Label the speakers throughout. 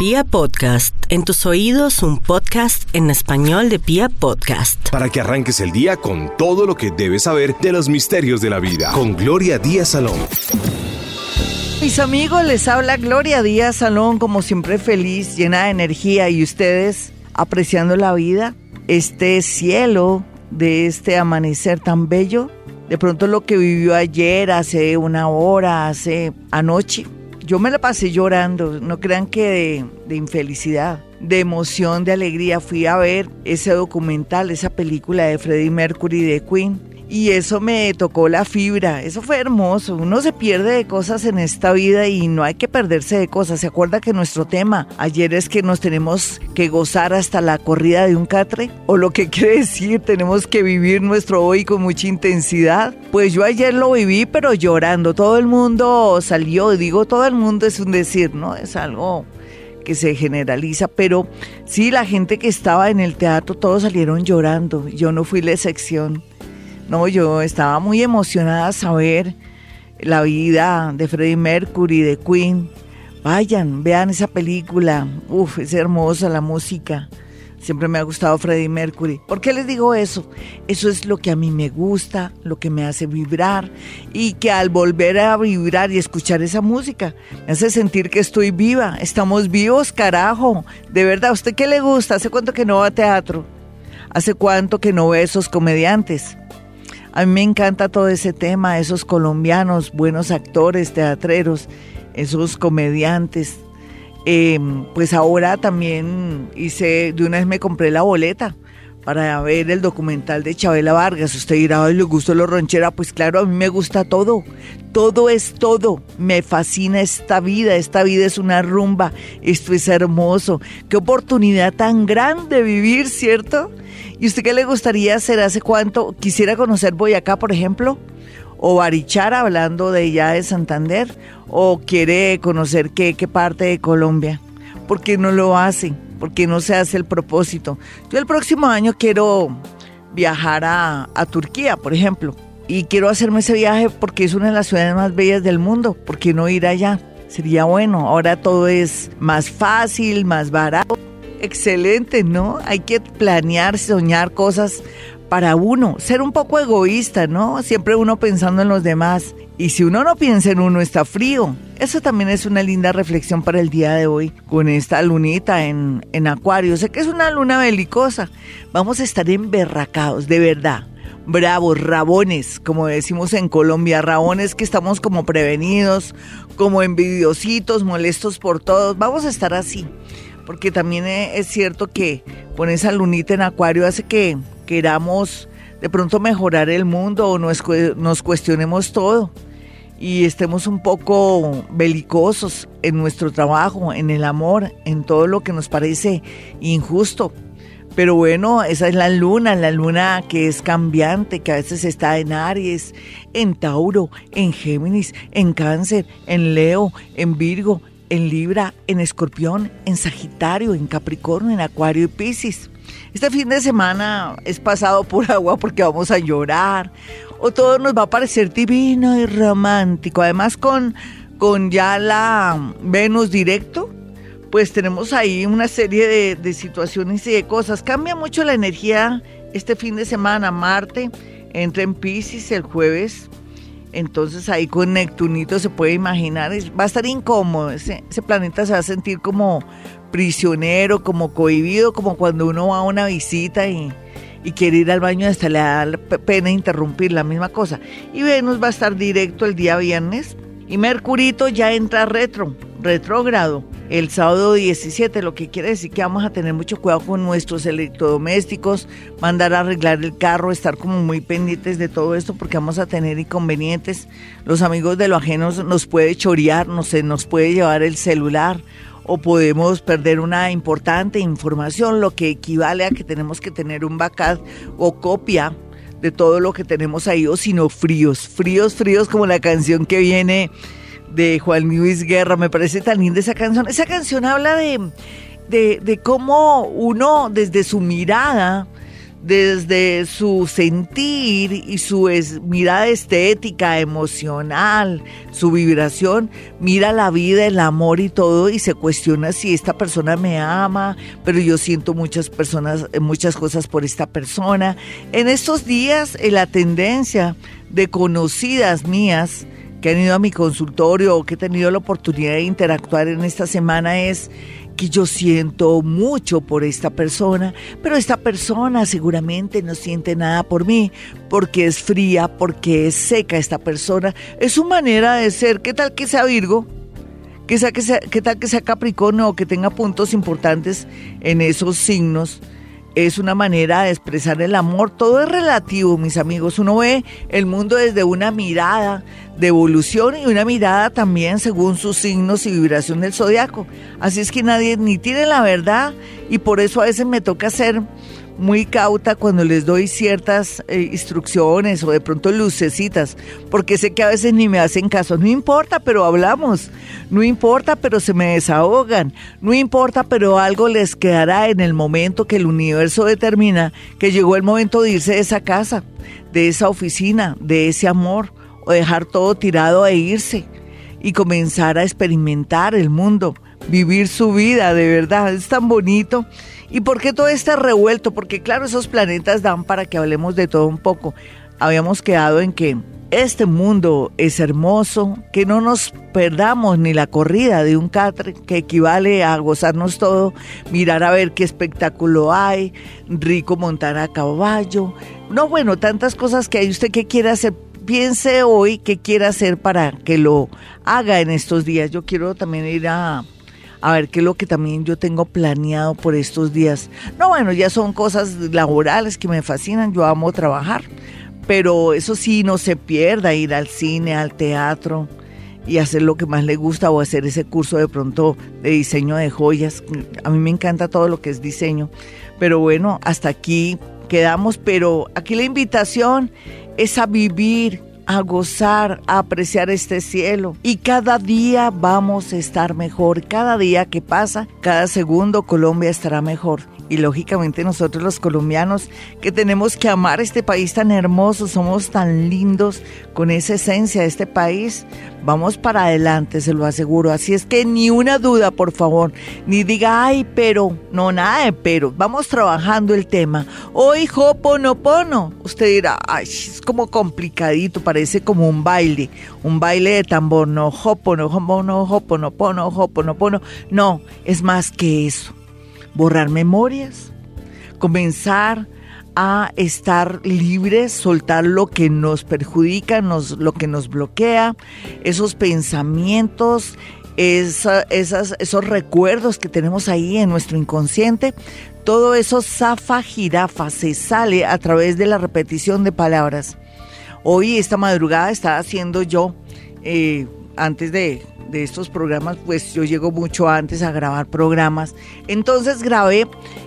Speaker 1: Pia Podcast, en tus oídos un podcast en español de Pia Podcast.
Speaker 2: Para que arranques el día con todo lo que debes saber de los misterios de la vida. Con Gloria Díaz Salón.
Speaker 3: Mis amigos, les habla Gloria Díaz Salón, como siempre feliz, llena de energía y ustedes apreciando la vida, este cielo de este amanecer tan bello. De pronto lo que vivió ayer, hace una hora, hace anoche, yo me la pasé llorando, no crean que de, infelicidad, de emoción, de alegría. Fui a ver ese documental, esa película de Freddie Mercury de Queen y eso me tocó la fibra. Eso fue hermoso. Uno se pierde de cosas en esta vida y no hay que perderse de cosas. ¿Se acuerda que nuestro tema ayer es que nos tenemos que gozar hasta la corrida de un catre? O lo que quiere decir, tenemos que vivir nuestro hoy con mucha intensidad. Pues yo ayer lo viví, pero llorando. Todo el mundo salió, digo, todo el mundo es un decir, ¿no? Es algo que se generaliza, pero sí, la gente que estaba en el teatro, todos salieron llorando. Yo no fui la excepción. No, yo estaba muy emocionada a saber la vida de Freddie Mercury, de Queen. Vayan, vean esa película. Uf, es hermosa la música. Siempre me ha gustado Freddie Mercury. ¿Por qué les digo eso? Eso es lo que a mí me gusta, lo que me hace vibrar y que al volver a vibrar y escuchar esa música me hace sentir que estoy viva. Estamos vivos, carajo. De verdad, ¿a usted qué le gusta? ¿Hace cuánto que no va a teatro? ¿Hace cuánto que no ve esos comediantes? A mí me encanta todo ese tema, esos colombianos, buenos actores, teatreros, esos comediantes. Em, pues ahora también hice, de una vez me compré la boleta para ver el documental de Chabela Vargas. Usted dirá, ay, le gustó lo ronchera. Pues claro, a mí me gusta todo. Todo es todo. Me fascina esta vida. Esta vida es una rumba. Esto es hermoso. Qué oportunidad tan grande vivir, ¿cierto? ¿Y usted qué le gustaría hacer? ¿Hace cuánto? ¿Quisiera conocer Boyacá, por ejemplo? ¿O Barichara, hablando de ya de Santander? ¿O quiere conocer qué, qué parte de Colombia? ¿Por qué no lo hace? ¿Por qué no se hace el propósito? Yo el próximo año quiero viajar a, a Turquía, por ejemplo. Y quiero hacerme ese viaje porque es una de las ciudades más bellas del mundo. ¿Por qué no ir allá? Sería bueno. Ahora todo es más fácil, más barato. Excelente, ¿no? Hay que planear, soñar cosas para uno, ser un poco egoísta, ¿no? Siempre uno pensando en los demás. Y si uno no piensa en uno, está frío. Eso también es una linda reflexión para el día de hoy, con esta lunita en, en Acuario. Sé que es una luna belicosa. Vamos a estar emberracados, de verdad. Bravos, rabones, como decimos en Colombia, rabones que estamos como prevenidos, como envidiositos, molestos por todos. Vamos a estar así porque también e, es cierto que con esa lunita en acuario hace que queramos de pronto mejorar el mundo o nos, nos cuestionemos todo y estemos un poco belicosos en nuestro trabajo, en el amor, en todo lo que nos parece injusto. Pero bueno, esa es la luna, la luna que es cambiante, que a veces está en Aries, en Tauro, en Géminis, en Cáncer, en Leo, en Virgo, en Libra, en Escorpión, en Sagitario, en Capricornio, en Acuario y Piscis. Este fin de semana es pasado por agua porque vamos a llorar o todo nos va a parecer divino y romántico. Además con, con ya la Venus directo, pues tenemos ahí una serie de, de situaciones y de cosas. Cambia mucho la energía este fin de semana. Marte entra en Piscis el jueves entonces ahí con Neptunito se puede imaginar, va a estar incómodo, ese, planeta se va a sentir como prisionero, como cohibido, como cuando uno va a una visita y, quiere ir al baño hasta le da pena interrumpir la misma cosa. Y Venus va a estar directo el día viernes y Mercurito ya entra retro, retrógrado el sábado 17, lo que quiere decir que vamos a tener mucho cuidado con nuestros electrodomésticos, mandar a arreglar el carro, estar como muy pendientes de todo esto porque vamos a tener inconvenientes. Los amigos de lo ajeno nos puede chorear, no nos puede llevar el celular o podemos perder una importante información, lo que equivale a que tenemos que tener un backup o copia de todo lo que tenemos ahí, o sino fríos, fríos, fríos como la canción que viene de Juan Luis Guerra. Me parece tan linda esa canción. Esa canción habla de, de, cómo uno desde su mirada desde su sentir y su mirada estética, emocional, su vibración, mira la vida, el amor y todo y se cuestiona si esta persona me ama, pero yo siento muchas personas, muchas cosas por esta persona. En estos días, en la tendencia de conocidas mías que han ido a mi consultorio o que he tenido la oportunidad de interactuar en esta semana es que yo siento mucho por esta persona, pero esta persona seguramente no siente nada por mí, porque es fría, porque es seca esta persona. Es su manera de ser. ¿Qué tal que sea Virgo? ¿Qué, sea, que sea, ¿Qué tal que sea Capricornio o que tenga puntos importantes en esos signos? Es una manera de expresar el amor. Todo es relativo, mis amigos. Uno ve el mundo desde una mirada de evolución y una mirada también según sus signos y vibración del zodiaco. Así es que nadie ni tiene la verdad y por eso a veces me toca ser muy cauta cuando les doy ciertas eh, instrucciones o de pronto lucecitas, porque sé que a veces ni me hacen caso. No importa, pero hablamos. No importa, pero se me desahogan. No importa, pero algo les quedará en el momento que el universo determina que llegó el momento de irse de esa casa, de esa oficina, de ese amor, o dejar todo tirado e irse y comenzar a experimentar el mundo, vivir su vida, de verdad. Es tan bonito ¿Y por qué todo está revuelto? Porque claro, esos planetas dan para que hablemos de todo un poco. Habíamos quedado en que este mundo es hermoso, que no nos perdamos ni la corrida de un catre, que equivale a gozarnos todo, mirar a ver qué espectáculo hay, rico montar a caballo. No, bueno, tantas cosas que hay. ¿Usted qué quiere hacer? Piense hoy qué quiere hacer para que lo haga en estos días. Yo quiero también ir a a ver qué es lo que también yo tengo planeado por estos días. No, bueno, ya son cosas laborales que me fascinan, yo amo trabajar, pero eso sí, no se pierda ir al cine, al teatro y hacer lo que más le gusta o hacer ese curso de pronto de diseño de joyas. A mí me encanta todo lo que es diseño, pero bueno, hasta aquí quedamos, pero aquí la invitación es a vivir a gozar, a apreciar este cielo. Y cada día vamos a estar mejor. Cada día que pasa, cada segundo Colombia estará mejor y lógicamente nosotros los colombianos que tenemos que amar este país tan hermoso, somos tan lindos con esa esencia de este país, vamos para adelante, se lo aseguro. Así es que ni una duda, por favor, ni diga, ay, pero, no, nada pero, vamos trabajando el tema. Hoy Hoponopono, usted dirá, ay, es como complicadito, parece como un baile, un baile de tambor, no, Hoponopono, Hoponopono, Hoponopono, no, es más que eso borrar memorias, comenzar a estar libres, soltar lo que nos perjudica, nos, lo que nos bloquea, esos pensamientos, esas, esos recuerdos que tenemos ahí en nuestro inconsciente. Todo eso zafa jirafa, se sale a través de la repetición de palabras. Hoy, esta madrugada, estaba haciendo yo, eh, antes de estos programas, pues yo llego mucho antes a grabar programas. Entonces grabé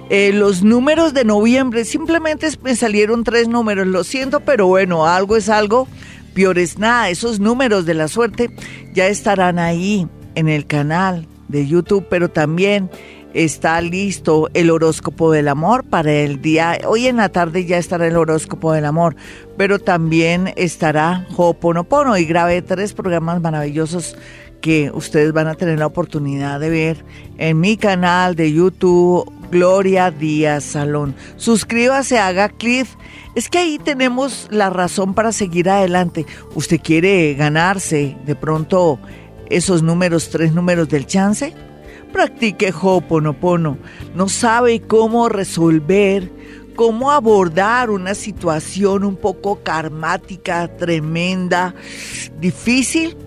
Speaker 3: eh, los números de noviembre. Simplemente me salieron tres números. Lo siento, pero bueno, algo es algo. Peor es nada. Esos números de la suerte ya estarán ahí en el canal de YouTube, pero también está listo el horóscopo del amor para el día. Hoy en la tarde ya estará el horóscopo del amor, pero también estará Hoponopono y grabé tres programas maravillosos que ustedes van a tener la oportunidad de ver en mi canal de YouTube Gloria Díaz Salón. Suscríbase, haga clic. Es que ahí tenemos la razón para seguir adelante. Usted quiere ganarse de pronto esos números, tres números del chance. Practique Hoponopono. No sabe cómo resolver, cómo abordar una situación un poco karmática, tremenda, difícil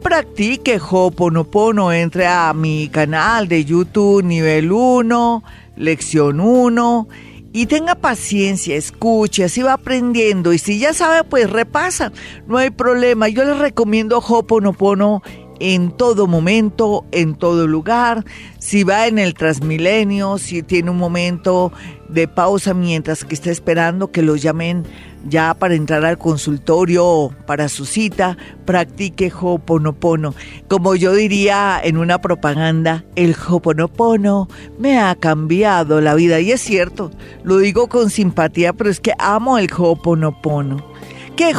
Speaker 3: practique Hoponopono, entre a mi canal de YouTube nivel 1, lección 1 y tenga paciencia, escuche, así va aprendiendo y si ya sabe pues repasa, no hay problema. Yo les recomiendo Hoponopono en todo momento, en todo lugar, si va en el Transmilenio, si tiene un momento de pausa mientras que está esperando que lo llamen ya para entrar al consultorio o para su cita, practique Hoponopono. Como yo diría en una propaganda, el Hoponopono me ha cambiado la vida. Y es cierto, lo digo con simpatía, pero es que amo el Hoponopono. ¿Qué,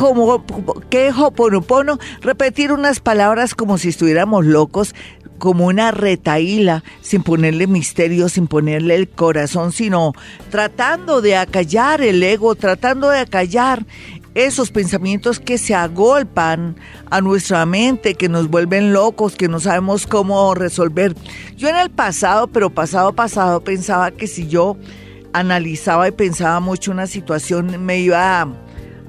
Speaker 3: ¿Qué Hoponopono? Repetir unas palabras como si estuviéramos locos, como una retaíla, sin ponerle misterio, sin ponerle el corazón, sino tratando de acallar el ego, tratando de acallar esos pensamientos que se agolpan a nuestra mente, que nos vuelven locos, que no sabemos cómo resolver. Yo en el pasado, pero pasado pasado, pensaba que si yo analizaba y pensaba mucho una situación, me iba a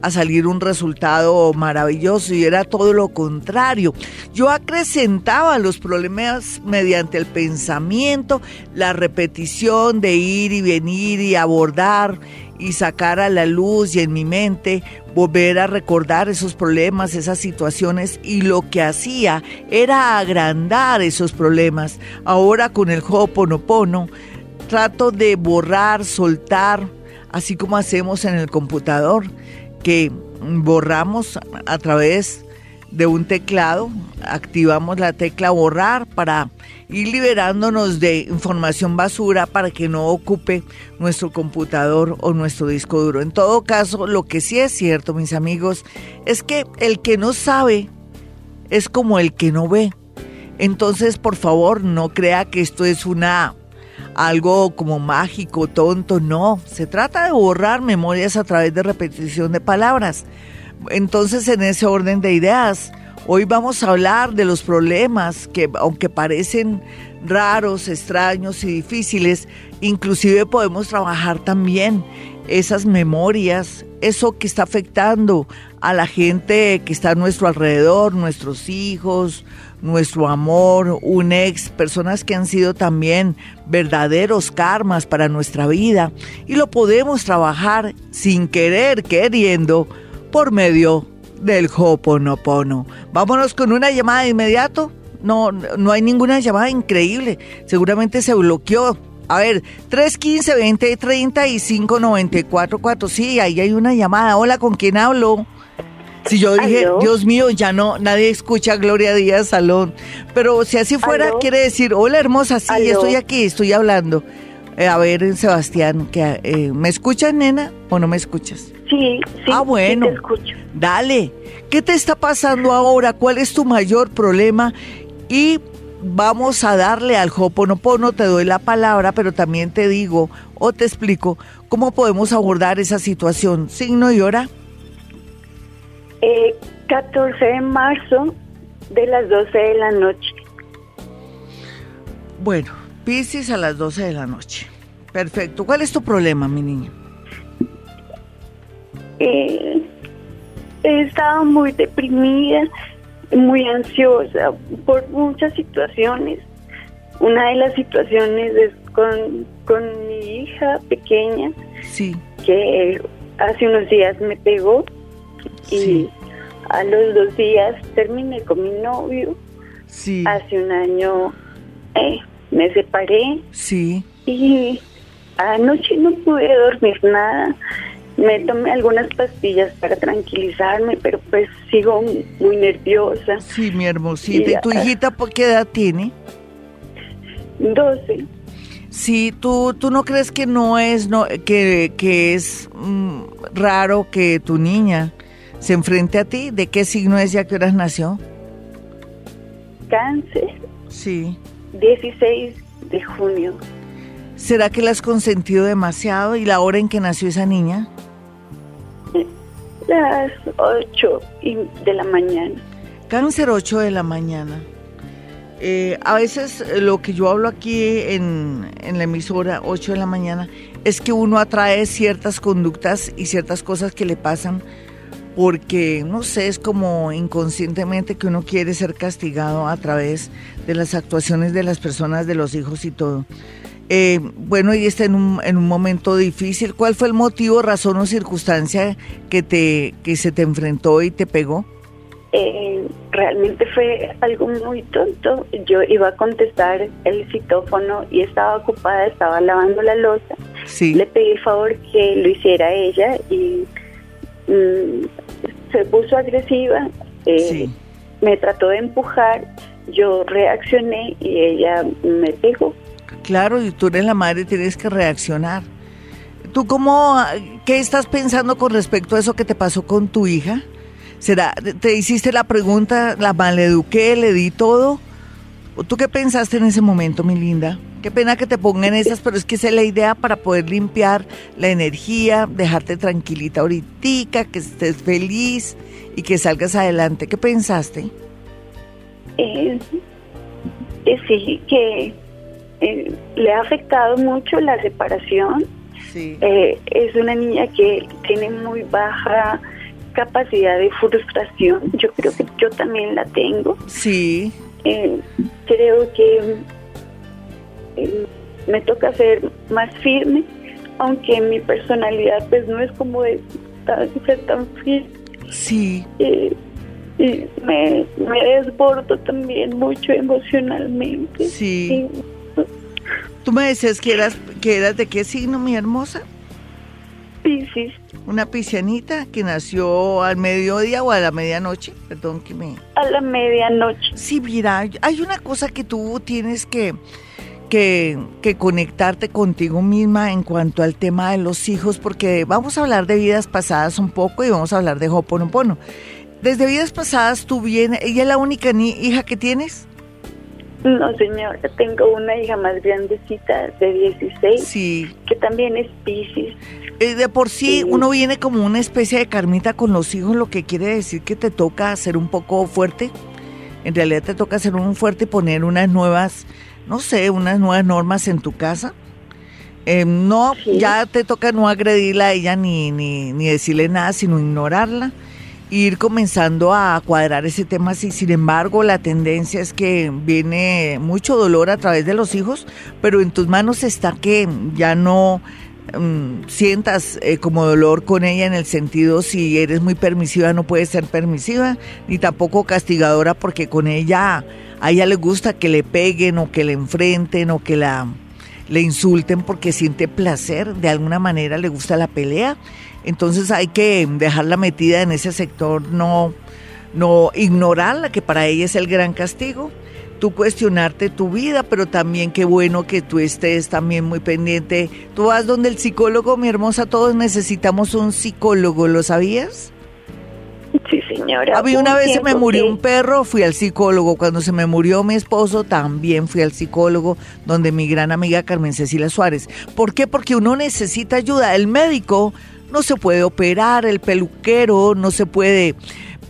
Speaker 3: a salir un resultado maravilloso y era todo lo contrario. Yo acrecentaba los problemas mediante el pensamiento, la repetición de ir y venir y abordar y sacar a la luz y en mi mente volver a recordar esos problemas, esas situaciones y lo que hacía era agrandar esos problemas. Ahora con el Ho'oponopono trato de borrar, soltar, así como hacemos en el computador que borramos a través de un teclado, activamos la tecla borrar para ir liberándonos de información basura para que no ocupe nuestro computador o nuestro disco duro. En todo caso, lo que sí es cierto, mis amigos, es que el que no sabe es como el que no ve. Entonces, por favor, no crea que esto es una algo como mágico, tonto, no. Se trata de borrar memorias a través de repetición de palabras. Entonces, en ese orden de ideas, hoy vamos a hablar de los problemas que, aunque parecen raros, extraños y difíciles, inclusive podemos trabajar también esas memorias, eso que está afectando a la gente que está a nuestro alrededor, nuestros hijos, nuestro amor, un ex, personas que han sido también verdaderos karmas para nuestra vida y lo podemos trabajar sin querer, queriendo, por medio del Hoponopono. Vámonos con una llamada de inmediato. No, no hay ninguna llamada increíble. Seguramente se bloqueó. A ver, 315 20 35 94 4. Sí, ahí hay una llamada. Hola, ¿con quién hablo? Si yo dije, Dios mío, ya no, nadie escucha Gloria Díaz Salón. Pero si así fuera, quiere decir, hola hermosa, sí, estoy aquí, estoy hablando. Eh, a ver, Sebastián, que, eh, ¿me escuchas, nena, o no me escuchas?
Speaker 4: Sí, sí.
Speaker 3: Ah, bueno.
Speaker 4: te escucho.
Speaker 3: Dale. ¿Qué te está pasando ahora? ¿Cuál es tu mayor problema? Y vamos a darle al Hoponopono, te doy la palabra, pero también te digo o te explico cómo podemos abordar esa situación. Signo y hora.
Speaker 4: 14 de marzo de las 12 de la noche.
Speaker 3: Bueno, Pisces a las 12 de la noche. Perfecto. ¿Cuál es tu problema, mi niña?
Speaker 4: Eh, he estado muy deprimida, muy ansiosa por muchas situaciones. Una de las situaciones es con, con mi hija pequeña,
Speaker 3: sí.
Speaker 4: que hace unos días me pegó y a los dos días terminé con mi novio.
Speaker 3: Sí.
Speaker 4: Hace un año eh, me separé.
Speaker 3: Sí.
Speaker 4: Y anoche no pude dormir nada. Me tomé algunas pastillas para tranquilizarme, pero pues sigo muy nerviosa.
Speaker 3: Sí, mi hermosita. ¿Y, tu hijita por qué edad tiene?
Speaker 4: 12.
Speaker 3: Sí, ¿tú, tú no crees que no es, no, que, que es mm, raro que tu niña se enfrente a ti. ¿De qué signo es y a qué horas nació?
Speaker 4: Cáncer.
Speaker 3: Sí.
Speaker 4: 16 de junio.
Speaker 3: ¿Será que la has consentido demasiado y la hora en que nació esa niña?
Speaker 4: Las 8 de la mañana.
Speaker 3: Cáncer 8 de la mañana. Eh, a veces eh, lo que yo hablo aquí en, en la emisora 8 de la mañana es que uno atrae ciertas conductas y ciertas cosas que le pasan porque, no sé, es como inconscientemente que uno quiere ser castigado a través de las actuaciones de las personas, de los hijos y todo. Eh, bueno, y está en un, en un momento difícil. ¿Cuál fue el motivo, razón o circunstancia que, te, que se te enfrentó y te pegó?
Speaker 4: eh, realmente fue algo muy tonto. Yo iba a contestar el citófono y estaba ocupada, estaba lavando la losa. Le pedí el favor que lo hiciera ella y mm, se puso agresiva. Eh, me trató de empujar, yo reaccioné y ella me pegó.
Speaker 3: Claro, y tú eres la madre, tienes que reaccionar. ¿Tú cómo, qué estás pensando con respecto a eso que te pasó con tu hija? ¿Será, te hiciste la pregunta, la maleduqué, le di todo? ¿Tú qué pensaste en ese momento, mi linda? Qué pena que te pongan esas, pero es que esa es la idea para poder limpiar la energía, dejarte tranquilita ahorita, que estés feliz y que salgas adelante. ¿Qué pensaste?
Speaker 4: Eh, sí, que eh, le ha afectado mucho la separación. Sí. Eh, es una niña que tiene muy baja capacidad de frustración. Yo creo que yo también la tengo.
Speaker 3: Sí.
Speaker 4: Eh, creo que eh, me toca ser más firme, aunque mi personalidad pues no es como de ser tan firme.
Speaker 3: Sí.
Speaker 4: Eh, y me, me desbordo también mucho emocionalmente.
Speaker 3: Sí. Tú me decías que eras, que eras de qué signo, mi hermosa?
Speaker 4: Piscis.
Speaker 3: Una piscianita que nació al mediodía o a la medianoche, perdón que me...
Speaker 4: A la medianoche.
Speaker 3: Sí, mira, hay una cosa que tú tienes que, que, que conectarte contigo misma en cuanto al tema de los hijos, porque vamos a hablar de vidas pasadas un poco y vamos a hablar de Hoponopono. Desde vidas pasadas tú vienes, ¿ella es la única hija que tienes?
Speaker 4: No, señora, tengo una hija más grandecita de 16, sí. que también es Pisces.
Speaker 3: Eh, de por sí, uno viene como una especie de carmita con los hijos, lo que quiere decir que te toca ser un poco fuerte. En realidad te toca ser un fuerte y poner unas nuevas, no sé, unas nuevas normas en tu casa. Em, no, ya te toca no agredirla a ella ni, ni, ni decirle nada, sino ignorarla ir comenzando a cuadrar ese tema así. Sin embargo, la tendencia es que viene mucho dolor a través de los hijos, pero en tus manos está que ya no Mm, sientas eh, como dolor con ella en el sentido si eres muy permisiva no puedes ser permisiva ni tampoco castigadora porque con ella a ella le gusta que le peguen o que le enfrenten o que la le insulten porque siente placer de alguna manera le gusta la pelea. Entonces hay que dejarla metida en ese sector no no ignorarla que para ella es el gran castigo tú cuestionarte tu vida, pero también qué bueno que tú estés también muy pendiente. Tú vas donde el psicólogo, mi hermosa, todos necesitamos un psicólogo, ¿lo sabías?
Speaker 4: Sí, señora.
Speaker 3: Había una vez se me murió un perro, fui al psicólogo. Cuando se me murió mi esposo, también fui al psicólogo, donde mi gran amiga Carmen Cecilia Suárez. ¿Por qué? Porque uno necesita ayuda. El médico no se puede operar, el peluquero no se puede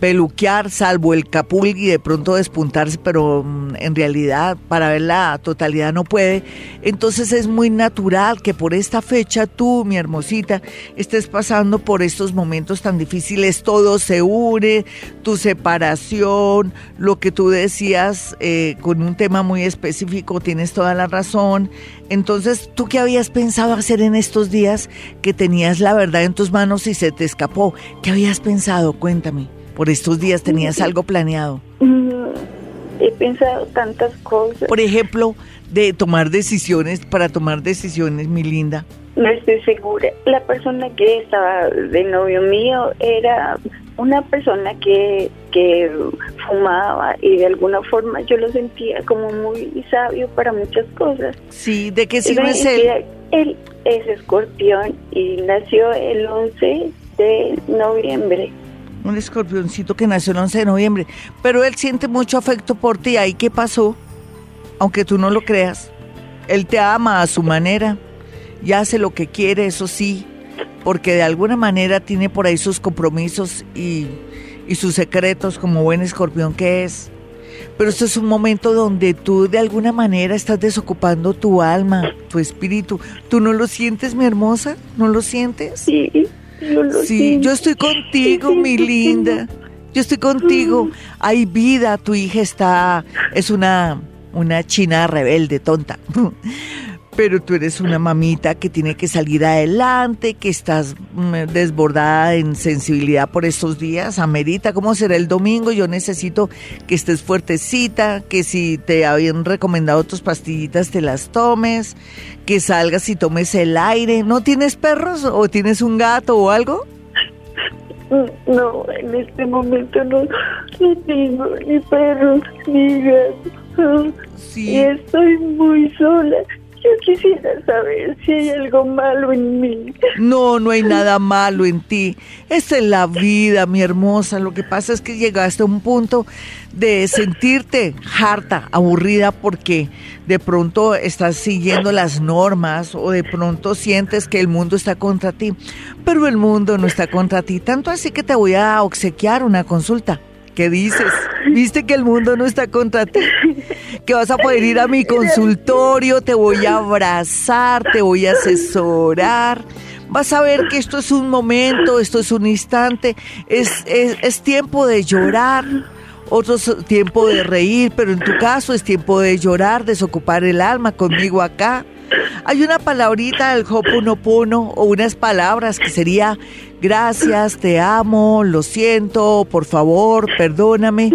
Speaker 3: peluquear, salvo el capulgui de pronto despuntarse, pero mm, en realidad para ver la totalidad no puede. Entonces es muy natural que por esta fecha tú, mi hermosita, estés pasando por estos momentos tan difíciles. Todo se une, tu separación, lo que tú decías eh, con un tema muy específico, tienes toda la razón. Entonces, ¿tú qué habías pensado hacer en estos días que tenías la verdad en tus manos y se te escapó? ¿Qué habías pensado? Cuéntame por estos días? ¿Tenías algo planeado?
Speaker 4: Mm, he pensado tantas cosas.
Speaker 3: Por ejemplo, de tomar decisiones, para tomar decisiones, mi linda.
Speaker 4: No estoy segura. La persona que estaba de novio mío era una persona que, que fumaba y de alguna forma yo lo sentía como muy sabio para muchas cosas.
Speaker 3: Sí, ¿de qué signo es él?
Speaker 4: Él es escorpión y nació el 11 de noviembre
Speaker 3: un escorpioncito que nació el 11 de noviembre, pero él siente mucho afecto por ti. ¿Ahí qué pasó? Aunque tú no lo creas. Él te ama a su manera y hace lo que quiere, eso sí, porque de alguna manera tiene por ahí sus compromisos y, y sus secretos como buen escorpión que es. Pero este es un momento donde tú de alguna manera estás desocupando tu alma, tu espíritu. ¿Tú no lo sientes, mi hermosa? ¿No lo sientes?
Speaker 4: Sí.
Speaker 3: Sí, yo estoy contigo, mi linda. Yo estoy contigo. Hay vida, tu hija está, es una, una china rebelde, tonta. pero tú eres una mamita que tiene que salir adelante, que estás mm, desbordada en sensibilidad por estos días. Amerita, ¿cómo será el domingo? Yo necesito que estés fuertecita, que si te habían recomendado tus pastillitas te las tomes, que salgas y tomes el aire. ¿No tienes perros o tienes un gato o algo?
Speaker 4: No, en este momento no, no tengo ni perros ni gatos.
Speaker 3: Sí.
Speaker 4: Y estoy muy sola. Yo quisiera saber si hay algo malo en mí.
Speaker 3: No, no hay nada malo en ti. Esta es la vida, mi hermosa. Lo que pasa es que llegaste a un punto de sentirte harta, aburrida, porque de pronto estás siguiendo las normas o de pronto sientes que el mundo está contra ti. Pero el mundo no está contra ti. Tanto así que te voy a obsequiar una consulta. ¿Qué dices? ¿Viste que el mundo no está contra ti? Que vas a poder ir a mi consultorio, te voy a abrazar, te voy a asesorar. Vas a ver que esto es un momento, esto es un instante, es, es, es tiempo de llorar, otro es tiempo de reír, pero en tu caso es tiempo de llorar, desocupar el alma conmigo acá. Hay una palabrita del Hoponopono o unas palabras que sería gracias, te amo, lo siento, por favor, perdóname.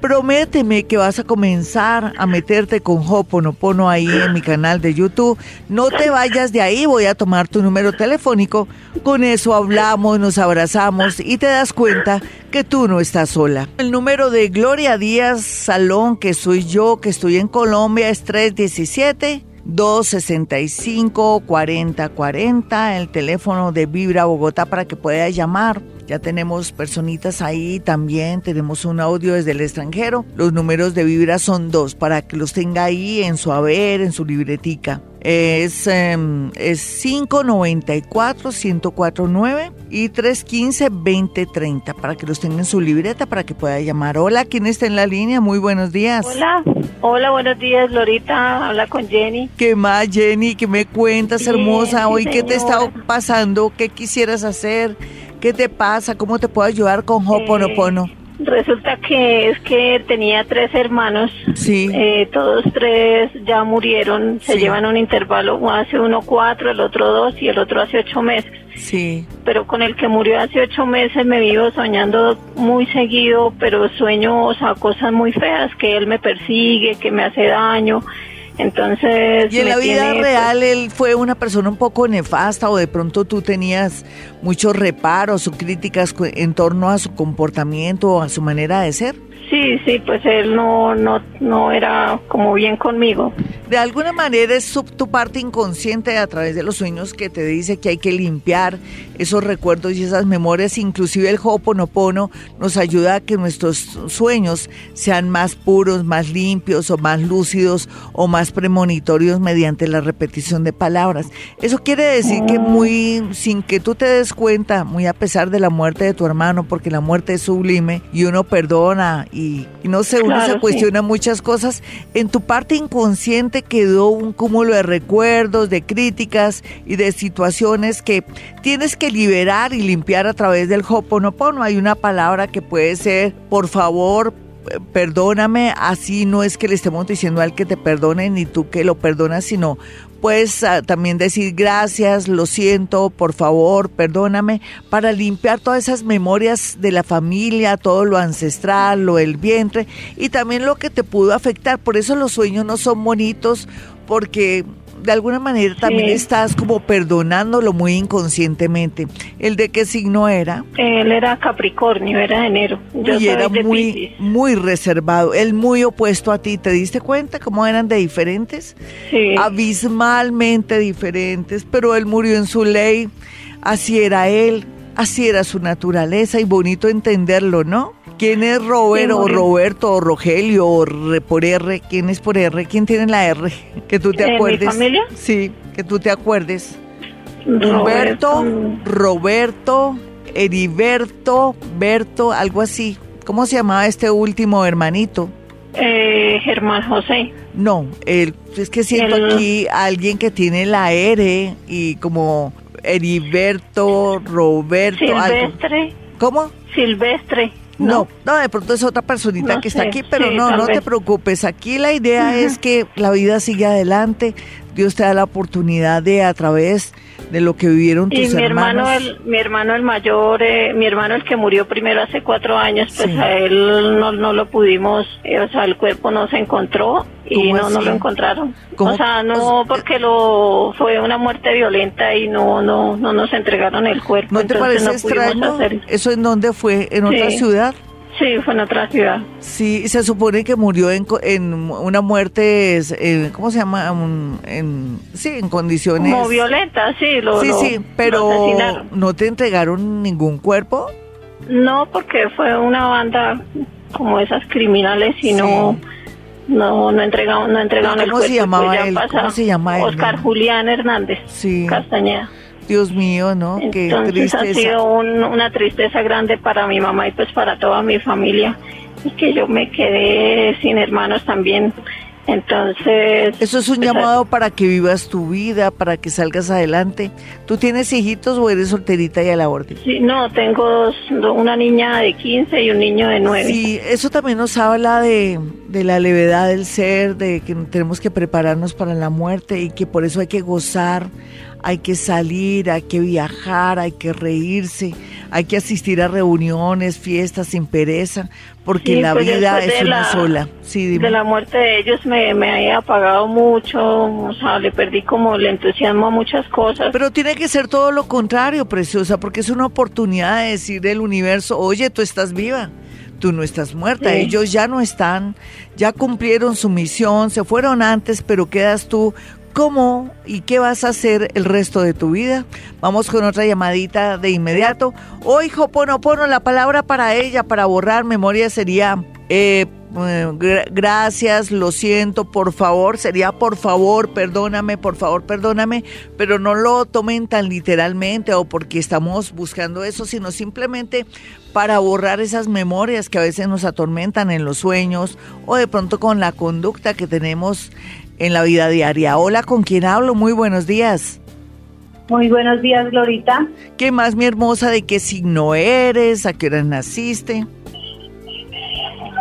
Speaker 3: Prométeme que vas a comenzar a meterte con Hoponopono ahí en mi canal de YouTube. No te vayas de ahí, voy a tomar tu número telefónico. Con eso hablamos, nos abrazamos y te das cuenta que tú no estás sola. El número de Gloria Díaz Salón, que soy yo, que estoy en Colombia, es 317. 265-4040, el teléfono de Vibra Bogotá para que pueda llamar. Ya tenemos personitas ahí también, tenemos un audio desde el extranjero. Los números de Vibra son dos para que los tenga ahí en su haber, en su libretica. Es, em, es 594-1049 y 315-2030 para que los tenga en su libreta para que pueda llamar. Hola, ¿quién está en la línea? Muy buenos días.
Speaker 5: Hola, hola, buenos días, Lorita. Habla con Jenny.
Speaker 3: ¿Qué más, Jenny? ¿Qué me cuentas, hermosa? Hoy, ¿qué te está pasando? ¿Qué quisieras hacer? ¿Qué te pasa? ¿Cómo te puedo ayudar con Hoponopono?
Speaker 5: Eh, resulta que es que tenía tres hermanos.
Speaker 3: Sí.
Speaker 5: Eh, todos tres ya murieron. Se
Speaker 3: Sí.
Speaker 5: llevan un intervalo. Uno hace uno cuatro, el otro dos y el otro hace ocho meses.
Speaker 3: Sí.
Speaker 5: Pero con el que murió hace ocho meses me vivo soñando muy seguido, pero sueño, o sea, cosas muy feas, que él me persigue, que me hace daño. Entonces...
Speaker 3: ¿Y en la vida
Speaker 5: pues,
Speaker 3: real él fue una persona un poco nefasta o de pronto tú tenías muchos reparos o críticas en torno a su comportamiento o a su manera de ser?
Speaker 5: Sí, sí, pues él no, no, no era como bien conmigo.
Speaker 3: De alguna manera es tu parte inconsciente a través de los sueños que te dice que hay que limpiar esos recuerdos y esas memorias. Inclusive el Ho'oponopono nos ayuda a que nuestros sueños sean más puros, más limpios o más lúcidos o más premonitorios mediante la repetición de palabras. Eso quiere decir que muy sin que tú te des cuenta, muy a pesar de la muerte de tu hermano, porque la muerte es sublime y uno perdona y, y no sé, uno
Speaker 5: Claro,
Speaker 3: se
Speaker 5: sí.
Speaker 3: cuestiona muchas cosas. En tu parte inconsciente quedó un cúmulo de recuerdos, de críticas y de situaciones que tienes que liberar y limpiar a través del Hoponopono. Hay una palabra que puede ser, por favor, eh, perdóname, así no es que le estemos diciendo al que te perdone ni tú que lo perdonas, sino puedes ah, también decir gracias, lo siento, por favor, perdóname, para limpiar todas esas memorias de la familia, todo lo ancestral, lo del vientre y también lo que te pudo afectar. Por eso los sueños no son bonitos, porque de alguna manera también
Speaker 5: Sí.
Speaker 3: estás como perdonándolo muy inconscientemente. ¿El de qué signo era?
Speaker 5: Él era Capricornio, era de enero. Yo
Speaker 3: y era
Speaker 5: de
Speaker 3: muy, muy reservado, él muy opuesto a ti. ¿Te diste cuenta cómo eran de diferentes?
Speaker 5: Sí.
Speaker 3: Abismalmente diferentes, pero él murió en su ley, así era él, así era su naturaleza y bonito entenderlo, ¿no? ¿Quién es Robert o. Roberto o Rogelio o por R? ¿Quién es por R? ¿Quién tiene la R? Que tú te
Speaker 5: ¿En mi
Speaker 3: acuerdes.
Speaker 5: familia?
Speaker 3: Sí, que tú te acuerdes.
Speaker 5: Roberto,
Speaker 3: Roberto, Heriberto, Berto, algo así. ¿Cómo se llamaba este último hermanito?
Speaker 5: eh, Germán José.
Speaker 3: No, el, es que siento
Speaker 5: El-
Speaker 3: aquí a alguien que tiene la R y como Heriberto, Roberto, algo.
Speaker 5: Silvestre.
Speaker 3: ¿Cómo?
Speaker 5: Silvestre.
Speaker 3: No, no, de pronto es otra personita
Speaker 5: No
Speaker 3: que está
Speaker 5: sé,
Speaker 3: aquí, pero
Speaker 5: sí,
Speaker 3: no, no te preocupes. Aquí la idea es que la vida sigue adelante. Dios te da la oportunidad de a través de lo que vivieron tus
Speaker 5: y mi
Speaker 3: hermanos.
Speaker 5: hermano el mi hermano el mayor eh, mi hermano el que murió primero hace cuatro años pues
Speaker 3: Sí.
Speaker 5: a él no, no lo pudimos eh, o sea el cuerpo no se encontró y
Speaker 3: ¿Cómo
Speaker 5: no no lo encontraron
Speaker 3: ¿Cómo?
Speaker 5: o sea no porque lo fue una muerte violenta y no no no nos entregaron el cuerpo
Speaker 3: ¿No te
Speaker 5: entonces
Speaker 3: parece
Speaker 5: no
Speaker 3: extraño?
Speaker 5: hacer-
Speaker 3: ¿Eso en dónde fue? ¿En otra
Speaker 5: Sí.
Speaker 3: ciudad?
Speaker 5: Sí fue en otra ciudad
Speaker 3: Sí, se supone que murió en, en una muerte, eh, ¿cómo se llama? Un- en, sí, en condiciones...
Speaker 5: como violenta sí lo
Speaker 3: sí,
Speaker 5: lo-
Speaker 3: sí, pero. ¿no te entregaron ningún cuerpo?
Speaker 5: No, porque fue una banda como esas criminales y
Speaker 3: Sí.
Speaker 5: no no no entregaron no entregaron el
Speaker 3: ¿Cómo se
Speaker 5: cuerpo.
Speaker 3: llamaba
Speaker 5: pues ya
Speaker 3: él? ¿Cómo se llama él?
Speaker 5: Oscar Julián Hernández
Speaker 3: Sí,
Speaker 5: Castañeda.
Speaker 3: Dios mío, ¿no? Qué
Speaker 5: Entonces ha
Speaker 3: tristeza.
Speaker 5: sido un- una tristeza grande para mi mamá y pues para toda mi familia y que yo me quedé sin hermanos también. Entonces
Speaker 3: Eso es un
Speaker 5: pues,
Speaker 3: llamado para que vivas tu vida, para que salgas adelante. ¿Tú tienes hijitos o eres solterita y a la orden?
Speaker 5: Sí, no, tengo dos, una niña de 15 y un niño de 9.
Speaker 3: Sí, eso también nos habla de, de la levedad del ser, de que tenemos que prepararnos para la muerte y que por eso hay que gozar, hay que salir, hay que viajar, hay que reírse, hay que asistir a reuniones, fiestas sin pereza, porque
Speaker 5: Sí,
Speaker 3: la
Speaker 5: pues
Speaker 3: vida es una
Speaker 5: la-
Speaker 3: sola. Sí, dime.
Speaker 5: De la muerte de ellos me, me he apagado mucho, o sea, le perdí como el entusiasmo a muchas cosas.
Speaker 3: Pero tiene que ser todo lo contrario, preciosa, porque es una oportunidad de decir del universo, oye, tú estás viva, tú no estás muerta,
Speaker 5: Sí.
Speaker 3: ellos ya no están, ya cumplieron su misión, se fueron antes, pero quedas tú. ¿Cómo y qué vas a hacer el resto de tu vida? Vamos con otra llamadita de inmediato. Hoy, Hoponopono, la palabra para ella, para borrar memoria sería eh, eh, gra- gracias, lo siento, por favor, sería por favor, perdóname, por favor, perdóname, pero no lo tomen tan literalmente o porque estamos buscando eso, sino simplemente para borrar esas memorias que a veces nos atormentan en los sueños o de pronto con la conducta que tenemos en la vida diaria. Hola, ¿con quién hablo? Muy buenos días.
Speaker 6: Muy buenos días, Glorita.
Speaker 3: ¿Qué más, mi hermosa, de qué signo eres? ¿A qué hora naciste?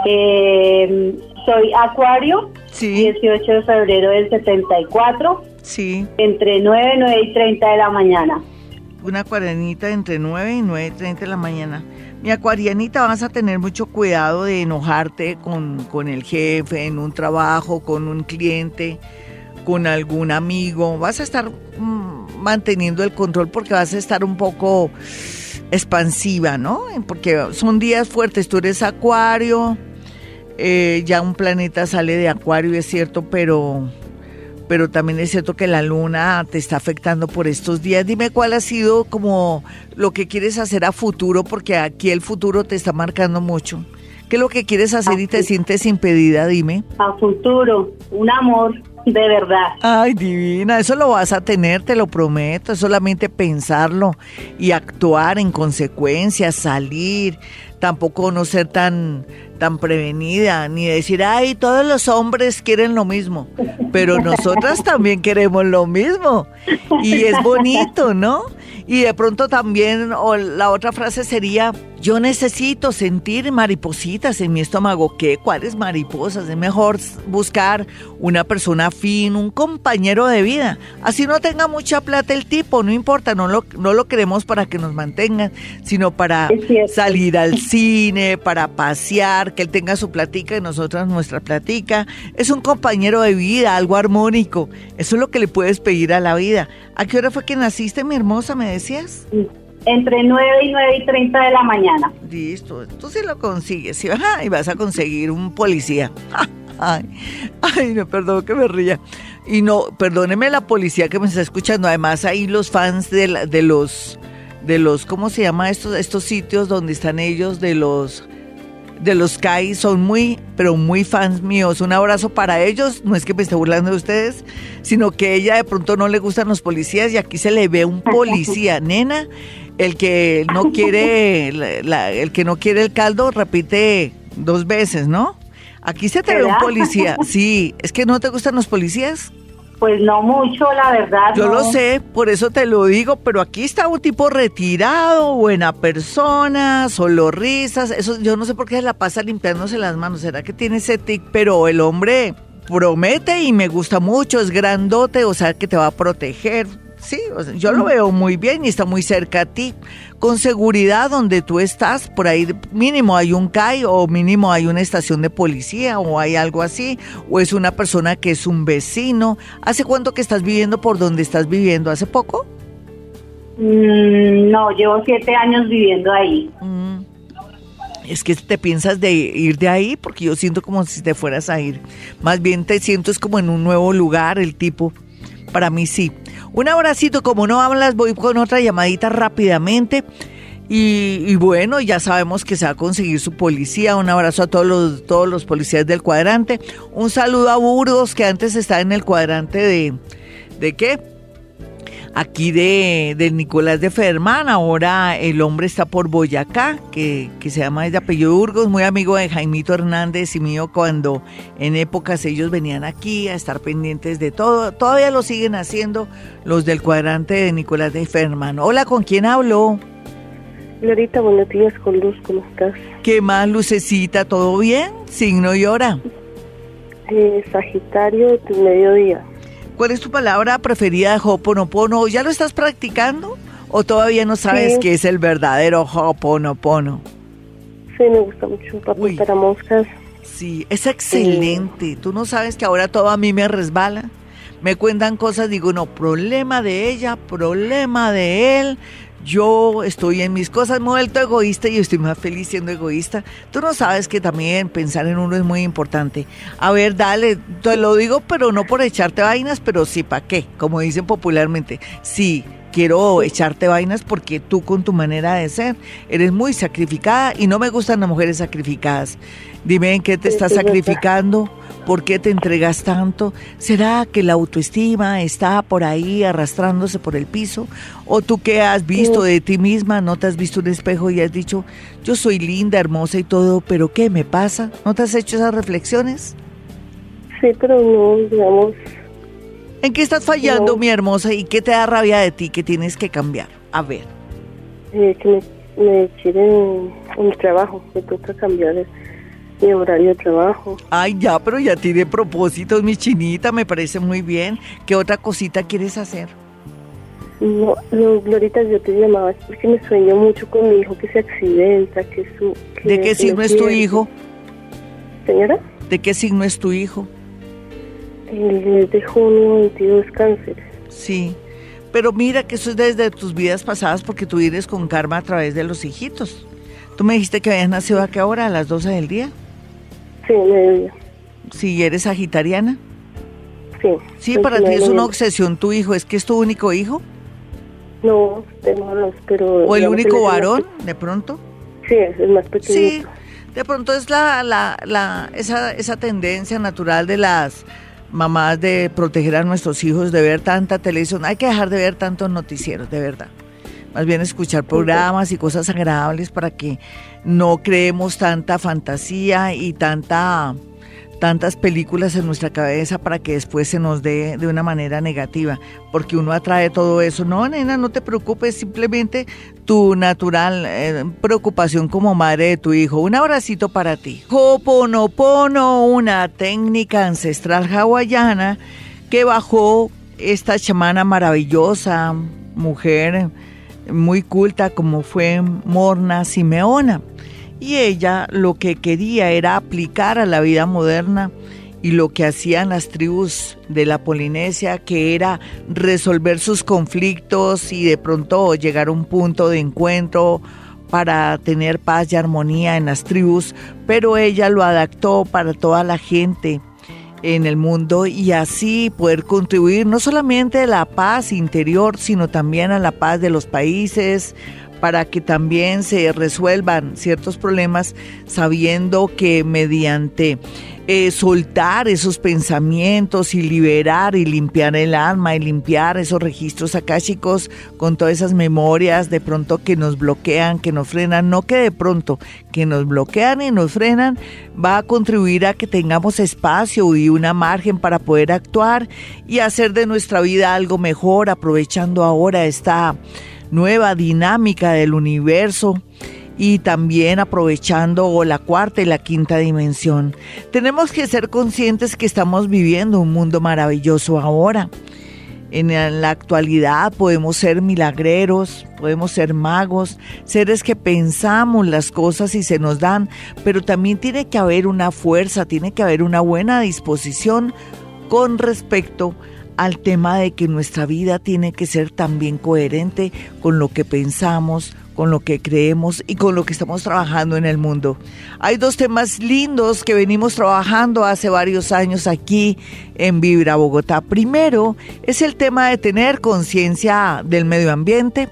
Speaker 6: Eh, soy Acuario,
Speaker 3: Sí,
Speaker 6: 18 de febrero del 74,
Speaker 3: sí.
Speaker 6: entre 9, 9 y 30 de la mañana.
Speaker 3: Una acuarianita entre 9 y 9 y 30 de la mañana. Mi acuarianita, vas a tener mucho cuidado de enojarte con, con el jefe, en un trabajo, con un cliente, con algún amigo. Vas a estar mm, manteniendo el control porque vas a estar un poco expansiva, ¿no? Porque son días fuertes. Tú eres acuario, eh, ya un planeta sale de acuario, es cierto, pero pero también es cierto que la luna te está afectando por estos días. Dime cuál ha sido como lo que quieres hacer a futuro, porque aquí el futuro te está marcando mucho. ¿Qué es lo que quieres hacer y te sientes impedida? Dime.
Speaker 6: A futuro, un amor de verdad.
Speaker 3: Ay, divina, eso lo vas a tener, te lo prometo, es solamente pensarlo y actuar en consecuencia, salir, tampoco no ser tan tan prevenida, ni decir, ay, todos los hombres quieren lo mismo, pero nosotras también queremos lo mismo. Y es bonito, ¿no? Y de pronto también, o la otra frase sería, yo necesito sentir maripositas en mi estómago. ¿Qué? ¿Cuáles mariposas? Es mejor buscar una persona afín, un compañero de vida. Así no tenga mucha plata el tipo, no importa, no lo, no lo queremos para que nos mantengan, sino para salir al cine, para pasear, que él tenga su platica y nosotras nuestra platica. Es un compañero de vida, algo armónico. Eso es lo que le puedes pedir a la vida. ¿A qué hora fue que naciste, mi hermosa, me decías?
Speaker 6: Entre 9 y 9 y 30 de la mañana.
Speaker 3: Listo, tú sí lo consigues, ¿sí? Ajá, y vas a conseguir un policía. Ay, ay, no, perdón que me ría. Y no, perdóneme la policía que me está escuchando. Además, ahí los fans de, la- de los, de los, ¿cómo se llama estos, estos sitios donde están ellos? De los, de los CAI son muy, pero muy fans míos. Un abrazo para ellos. No es que me esté burlando de ustedes, sino que ella de pronto no le gustan los policías y aquí se le ve un policía, nena. El que no quiere, la- la- el que no quiere el caldo repite dos veces, ¿no? Aquí se te ve un policía. Sí, es que no te gustan los policías.
Speaker 6: Pues no mucho, la verdad.
Speaker 3: Yo
Speaker 6: no.
Speaker 3: lo sé, por eso te lo digo, pero aquí está un tipo retirado, buena persona, solo risas. Eso yo no sé por qué se la pasa limpiándose las manos. ¿Será que tiene ese tic? Pero el hombre promete y me gusta mucho, es grandote, o sea que te va a proteger. Sí, o sea, yo lo veo muy bien y está muy cerca a ti. Con seguridad donde tú estás, por ahí mínimo hay un CAI o mínimo hay una estación de policía o hay algo así, o es una persona que es un vecino. ¿Hace cuánto que estás viviendo por donde estás viviendo? ¿Hace poco?
Speaker 6: Mm, no, llevo siete años viviendo ahí.
Speaker 3: Mm. Es que te piensas de ir de ahí porque yo siento como si te fueras a ir. Más bien te siento es como en un nuevo lugar el tipo. Para mí sí. Un abracito, como no hablas, voy con otra llamadita rápidamente. Y, bueno, ya sabemos que se va a conseguir su policía. Un abrazo a todos los, todos los policías del cuadrante. Un saludo a Burgos, que antes estaba en el cuadrante de... ¿De qué? Aquí de, de Nicolás de Fermán. Ahora el hombre está por Boyacá, que, que se llama de apellido Burgos, muy amigo de Jaimito Hernández y mío cuando en épocas ellos venían aquí a estar pendientes de todo. Todavía lo siguen haciendo los del cuadrante de Nicolás de Fermán. Hola, ¿con quién hablo?
Speaker 7: Glorita, buenos días con Luz, ¿cómo estás?
Speaker 3: ¿Qué más, Lucecita? ¿Todo bien? Signo y hora.
Speaker 7: Eh, sagitario, tu mediodía.
Speaker 3: ¿Cuál es tu palabra preferida de Hoponopono? ¿Ya lo estás practicando? ¿O todavía no sabes
Speaker 7: Sí.
Speaker 3: qué es el verdadero Hoponopono?
Speaker 7: Sí, me gusta mucho un papel
Speaker 3: Uy.
Speaker 7: para moscas.
Speaker 3: Sí, es excelente. Tú no sabes que ahora todo a mí me resbala. Me cuentan cosas, digo, no, problema de ella, problema de él. Yo estoy en mis cosas, me he vuelto egoísta y estoy más feliz siendo egoísta. Tú no sabes que también pensar en uno es muy importante. A ver, dale, te lo digo, pero no por echarte vainas, pero sí, ¿para qué? Como dicen popularmente, sí, quiero echarte vainas porque tú con tu manera de ser eres muy sacrificada y no me gustan las mujeres sacrificadas. Dime en qué te estás sacrificando, por qué te entregas tanto. ¿Será que la autoestima está por ahí arrastrándose por el piso? ¿O tú qué has visto de ti misma? ¿No te has visto un espejo y has dicho, yo soy linda, hermosa y todo, pero qué me pasa? ¿No te has hecho esas reflexiones?
Speaker 7: Sí, pero no, digamos,
Speaker 3: ¿En qué estás fallando,
Speaker 7: No.
Speaker 3: mi hermosa? ¿Y qué te da rabia de ti que tienes que cambiar? A ver.
Speaker 7: eh, que me, me quieren un trabajo, me toca cambiar el- mi horario de trabajo.
Speaker 3: Ay, ya, pero ya tiene propósitos, mi chinita, me parece muy bien. ¿Qué otra cosita quieres hacer?
Speaker 7: No, no, Glorita, yo te llamaba porque me sueño mucho con mi hijo que se accidenta, que su... que
Speaker 3: ¿De qué signo es tu hijo?
Speaker 7: Señora,
Speaker 3: ¿De qué signo es tu hijo?
Speaker 7: El 10 de junio 22 cáncer.
Speaker 3: Sí, pero mira que eso es desde tus vidas pasadas porque tú vienes con karma a través de los hijitos. Tú me dijiste que habías nacido a qué hora, a las 12 del día.
Speaker 7: Sí, mediodía.
Speaker 3: Si eres sagitariana.
Speaker 7: Sí.
Speaker 3: Sí, para ti
Speaker 7: 29
Speaker 3: es una obsesión tu hijo. ¿Es que es tu único hijo?
Speaker 7: No, tengo los, pero...
Speaker 3: ¿O el único varón, de pronto?
Speaker 7: Sí, es el más pequeño.
Speaker 3: Sí, de pronto es la, la, la, esa, esa tendencia natural de las mamás de proteger a nuestros hijos, de ver tanta televisión. Hay que dejar de ver tantos noticieros, de verdad. Más bien escuchar programas y cosas agradables para que no creemos tanta fantasía y tanta tantas películas en nuestra cabeza para que después se nos dé de una manera negativa, porque uno atrae todo eso. No, nena, no te preocupes, simplemente tu natural eh, preocupación como madre de tu hijo. Un abracito para ti. Hoponopono, una técnica ancestral hawaiana que bajó esta chamana maravillosa, mujer muy culta como fue Morna Simeona y ella lo que quería era aplicar a la vida moderna y lo que hacían las tribus de la Polinesia, que era resolver sus conflictos y de pronto llegar a un punto de encuentro para tener paz y armonía en las tribus, pero ella lo adaptó para toda la gente en el mundo y así poder contribuir no solamente a la paz interior, sino también a la paz de los países, para que también se resuelvan ciertos problemas sabiendo que mediante eh, soltar esos pensamientos y liberar y limpiar el alma y limpiar esos registros akáshicos con todas esas memorias de pronto que nos bloquean, que nos frenan, no que de pronto que nos bloquean y nos frenan, va a contribuir a que tengamos espacio y una margen para poder actuar y hacer de nuestra vida algo mejor, aprovechando ahora esta nueva dinámica del universo y también aprovechando la cuarta y la quinta dimensión. Tenemos que ser conscientes que estamos viviendo un mundo maravilloso ahora. En la actualidad podemos ser milagreros, podemos ser magos, seres que pensamos las cosas y se nos dan, pero también tiene que haber una fuerza, tiene que haber una buena disposición con respecto al tema de que nuestra vida tiene que ser también coherente con lo que pensamos, con lo que creemos y con lo que estamos trabajando en el mundo. Hay dos temas lindos que venimos trabajando hace varios años aquí en Vibra Bogotá. Primero es el tema de tener conciencia del medio ambiente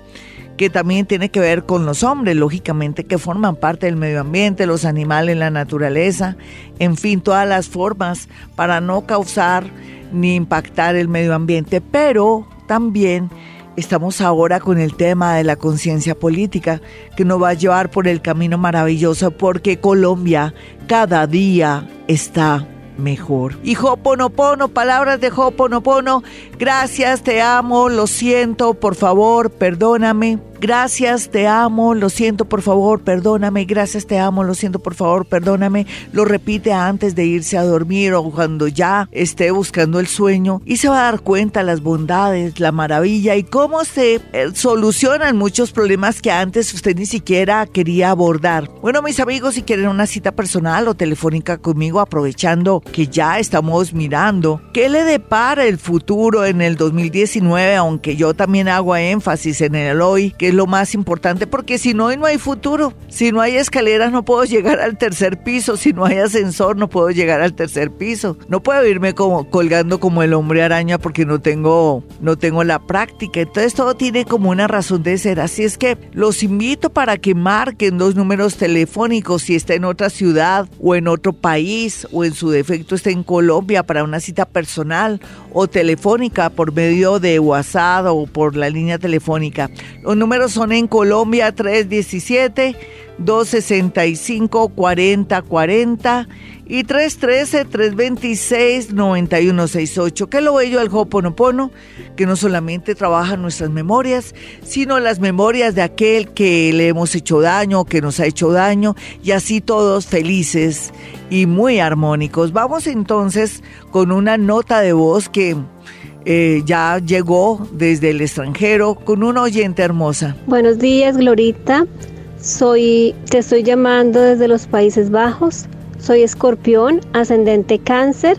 Speaker 3: que también tiene que ver con los hombres, lógicamente, que forman parte del medio ambiente, los animales, la naturaleza, en fin, todas las formas para no causar ni impactar el medio ambiente, pero también Estamos ahora con el tema de la conciencia política que nos va a llevar por el camino maravilloso porque Colombia cada día está mejor. Y Hoponopono, palabras de Hoponopono, gracias, te amo, lo siento, por favor, perdóname. Gracias, te amo, lo siento, por favor, perdóname. Gracias, te amo, lo siento, por favor, perdóname. Lo repite antes de irse a dormir o cuando ya esté buscando el sueño y se va a dar cuenta las bondades, la maravilla y cómo se eh, solucionan muchos problemas que antes usted ni siquiera quería abordar. Bueno, mis amigos, si quieren una cita personal o telefónica conmigo, aprovechando que ya estamos mirando qué le depara el futuro en el 2019, aunque yo también hago énfasis en el hoy, que es lo más importante, porque si no, no hay futuro. Si no hay escaleras, no puedo llegar al tercer piso. Si no hay ascensor, no puedo llegar al tercer piso. No puedo irme como colgando como el hombre araña porque no tengo, no tengo la práctica. Entonces todo tiene como una razón de ser. Así es que los invito para que marquen dos números telefónicos si está en otra ciudad o en otro país o en su defecto está en Colombia para una cita personal o telefónica por medio de WhatsApp o por la línea telefónica. Los números son en Colombia 317 265 4040 y 313-326-9168. Que lo bello del Hoponopono, que no solamente trabaja nuestras memorias, sino las memorias de aquel que le hemos hecho daño, que nos ha hecho daño, y así todos felices y muy armónicos. Vamos entonces con una nota de voz que eh, ya llegó desde el extranjero con una oyente hermosa.
Speaker 8: Buenos días, Glorita. Soy, te estoy llamando desde los Países Bajos. Soy escorpión, ascendente cáncer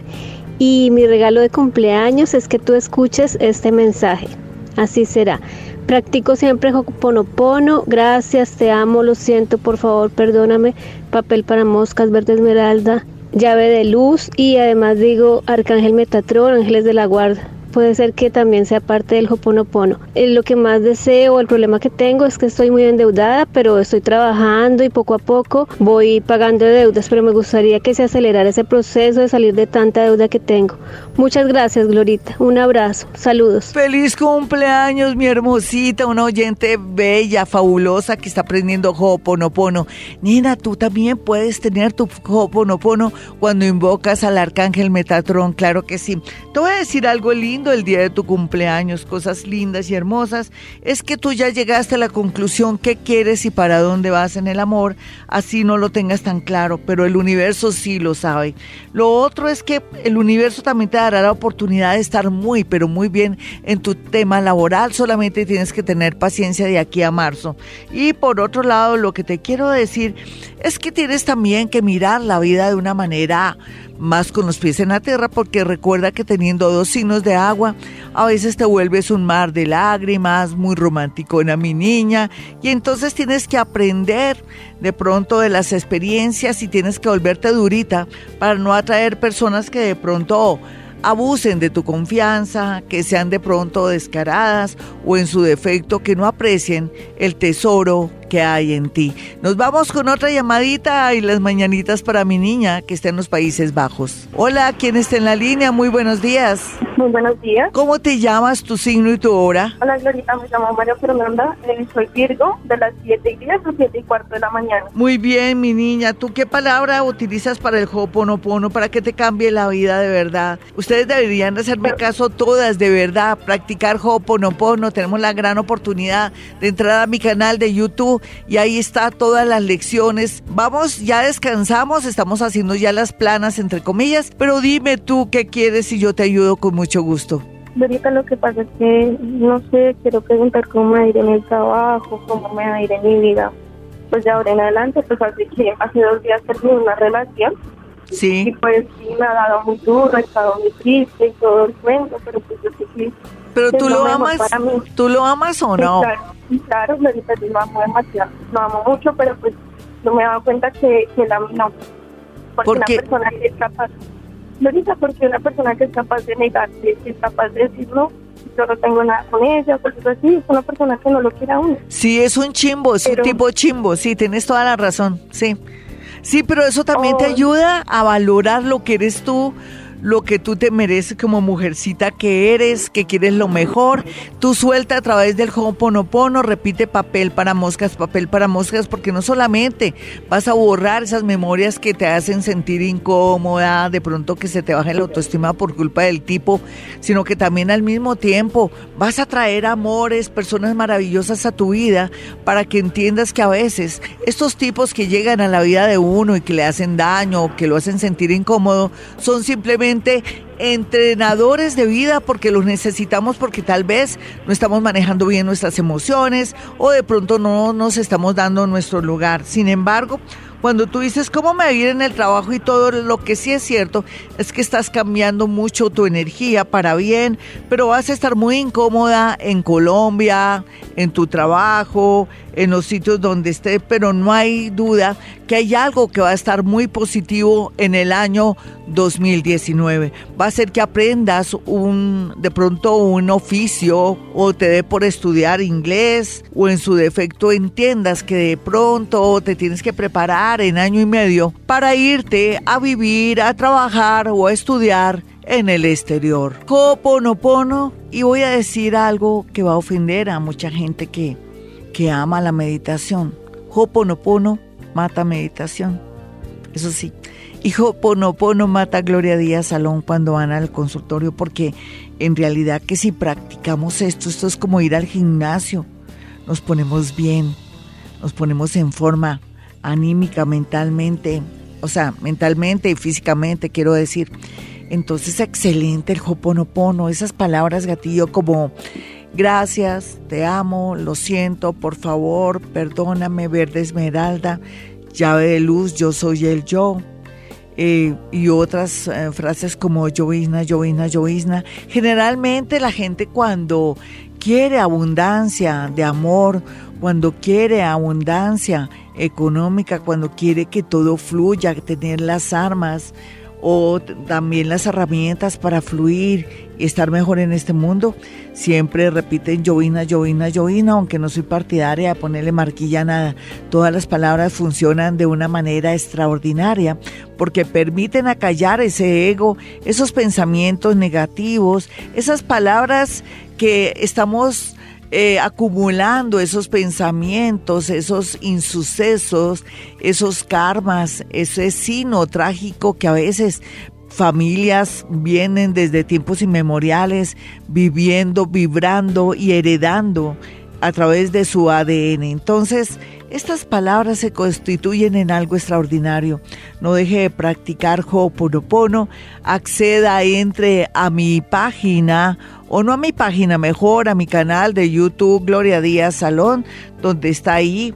Speaker 8: y mi regalo de cumpleaños es que tú escuches este mensaje. Así será. Practico siempre Hoponopono. Gracias, te amo, lo siento, por favor, perdóname. Papel para moscas, verde esmeralda, llave de luz y además digo Arcángel Metatrón, ángeles de la guarda puede ser que también sea parte del Hoponopono. Eh, lo que más deseo, el problema que tengo es que estoy muy endeudada, pero estoy trabajando y poco a poco voy pagando deudas, pero me gustaría que se acelerara ese proceso de salir de tanta deuda que tengo. Muchas gracias, Glorita. Un abrazo. Saludos.
Speaker 3: Feliz cumpleaños, mi hermosita, una oyente bella, fabulosa que está aprendiendo Hoponopono. Nina, tú también puedes tener tu Hoponopono cuando invocas al arcángel Metatrón, claro que sí. Te voy a decir algo lindo el día de tu cumpleaños, cosas lindas y hermosas, es que tú ya llegaste a la conclusión qué quieres y para dónde vas en el amor, así no lo tengas tan claro, pero el universo sí lo sabe. Lo otro es que el universo también te dará la oportunidad de estar muy, pero muy bien en tu tema laboral, solamente tienes que tener paciencia de aquí a marzo. Y por otro lado, lo que te quiero decir es que tienes también que mirar la vida de una manera más con los pies en la tierra, porque recuerda que teniendo dos signos de agua, a veces te vuelves un mar de lágrimas, muy romántico en mi niña, y entonces tienes que aprender de pronto de las experiencias y tienes que volverte durita para no atraer personas que de pronto abusen de tu confianza, que sean de pronto descaradas o en su defecto que no aprecien el tesoro que hay en ti. Nos vamos con otra llamadita y las mañanitas para mi niña que está en los Países Bajos. Hola, ¿quién está en la línea? Muy buenos días.
Speaker 9: Muy buenos días.
Speaker 3: ¿Cómo te llamas, tu signo y tu hora?
Speaker 9: Hola, Glorita, me llamo María Fernanda, eh, soy Virgo, de las 7 y 10 a 7 y cuarto de la mañana.
Speaker 3: Muy bien, mi niña. ¿Tú qué palabra utilizas para el Hoponopono para que te cambie la vida de verdad? Ustedes deberían hacerme caso todas, de verdad, practicar Hoponopono. Tenemos la gran oportunidad de entrar a mi canal de YouTube y ahí está todas las lecciones. Vamos, ya descansamos, estamos haciendo ya las planas entre comillas, pero dime tú qué quieres y yo te ayudo con mucho gusto.
Speaker 9: Ahorita lo que pasa es que, no sé, quiero preguntar cómo me va a ir en el trabajo, cómo me va a ir en mi vida. Pues de ahora en adelante, pues así que hace dos días terminé una relación.
Speaker 3: Sí.
Speaker 9: Y pues sí, me ha dado muy duro, he estado muy triste y todo el cuento, pero pues yo sí que...
Speaker 3: Pero tú
Speaker 9: lo
Speaker 3: lo amas, tú lo amas o
Speaker 9: Sí,
Speaker 3: no?
Speaker 9: claro, sí, claro, yo lo amo demasiado, lo amo mucho, pero pues no me he dado cuenta que, que él a mí no. Porque
Speaker 3: ¿Por
Speaker 9: una persona que es capaz, Glorita, porque una persona que es capaz de negarse, que es capaz de decir no, yo no tengo nada con ella, cosas así, es una persona que no lo quiere a uno.
Speaker 3: Sí, es un chimbo, es
Speaker 9: Pero-
Speaker 3: un tipo chimbo, sí, tienes toda la razón, sí. Sí, pero eso también te
Speaker 9: Oh.
Speaker 3: ayuda a valorar lo que eres tú, lo que tú te mereces como mujercita que eres, que quieres lo mejor. Tú suelta a través del Ho'oponopono, repite papel para moscas, papel para moscas, porque no solamente vas a borrar esas memorias que te hacen sentir incómoda, de pronto que se te baje la autoestima por culpa del tipo, sino que también al mismo tiempo vas a traer amores, personas maravillosas a tu vida para que entiendas que a veces estos tipos que llegan a la vida de uno y que le hacen daño que lo hacen sentir incómodo son simplemente entrenadores de vida porque los necesitamos porque tal vez no estamos manejando bien nuestras emociones o de pronto no nos estamos dando nuestro lugar. Sin embargo, cuando tú dices cómo me ir en el trabajo y todo, lo que sí es cierto es que estás cambiando mucho tu energía para bien, pero vas a estar muy incómoda en Colombia, en tu trabajo, en los sitios donde esté, pero no hay duda que hay algo que va a estar muy positivo en el año 2019. Va a ser que aprendas un de pronto un oficio o te dé por estudiar inglés o en su defecto entiendas que de pronto te tienes que preparar en año y medio para irte a vivir, a trabajar o a estudiar en el exterior. Ho'oponopono y voy a decir algo que va a ofender a mucha gente que que ama la meditación. Ho'oponopono mata meditación. Eso sí. Y Ho'oponopono mata Gloria Díaz Salón cuando van al consultorio porque en realidad que si practicamos esto, esto es como ir al gimnasio. Nos ponemos bien, nos ponemos en forma anímica, mentalmente, o sea, mentalmente y físicamente, quiero decir. Entonces, excelente el Ho'oponopono, esas palabras gatillo como gracias, te amo, lo siento, por favor, perdóname, verde esmeralda, llave de luz, yo soy el yo. eh, y otras eh, frases como llovizna, llovizna, llovizna. Generalmente la gente cuando quiere abundancia de amor, cuando quiere abundancia económica, cuando quiere que todo fluya, tener las armas o también las herramientas para fluir y estar mejor en este mundo, siempre repiten llovina, llovina, llovina, aunque no soy partidaria de ponerle marquilla a nada. Todas las palabras funcionan de una manera extraordinaria porque permiten acallar ese ego, esos pensamientos negativos, esas palabras que estamos eh, acumulando esos pensamientos, esos insucesos, esos karmas, ese sino trágico que a veces familias vienen desde tiempos inmemoriales viviendo, vibrando y heredando a través de su ADN. Entonces, estas palabras se constituyen en algo extraordinario. No deje de practicar Ho'oponopono, acceda, entre a mi página o no a mi página, mejor a mi canal de YouTube Gloria Díaz Salón, donde está ahí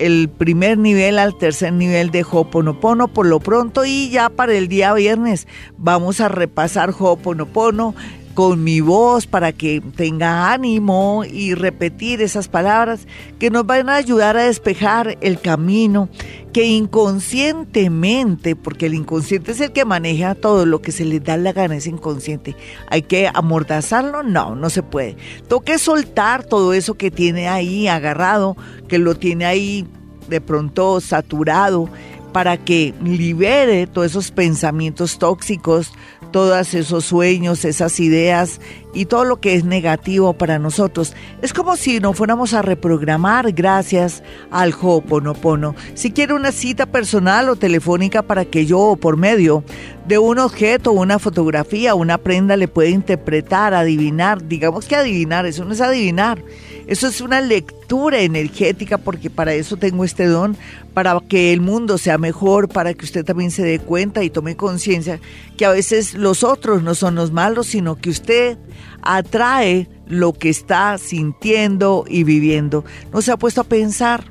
Speaker 3: el primer nivel al tercer nivel de Ho'oponopono por lo pronto. Y ya para el día viernes vamos a repasar Ho'oponopono con mi voz para que tenga ánimo y repetir esas palabras que nos van a ayudar a despejar el camino que inconscientemente, porque el inconsciente es el que maneja todo lo que se le da la gana, es inconsciente. Hay que amordazarlo, no, no se puede. Toque soltar todo eso que tiene ahí agarrado, que lo tiene ahí de pronto saturado, para que libere todos esos pensamientos tóxicos, todos esos sueños, esas ideas, y todo lo que es negativo para nosotros. Es como si nos fuéramos a reprogramar gracias al Ho'oponopono. Si quiere una cita personal o telefónica para que yo, por medio de un objeto, una fotografía, una prenda, le pueda interpretar, adivinar, digamos que adivinar, eso no es adivinar eso es una lectura energética porque para eso tengo este don, para que el mundo sea mejor, para que usted también se dé cuenta y tome conciencia que a veces los otros no son los malos, sino que usted atrae lo que está sintiendo y viviendo. ¿No se ha puesto a pensar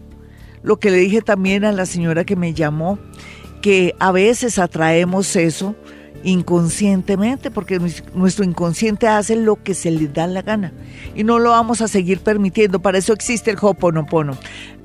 Speaker 3: lo que le dije también a la señora que me llamó? Que a veces atraemos eso inconscientemente, porque nuestro inconsciente hace lo que se le da la gana y no lo vamos a seguir permitiendo. Para eso existe el Hoponopono.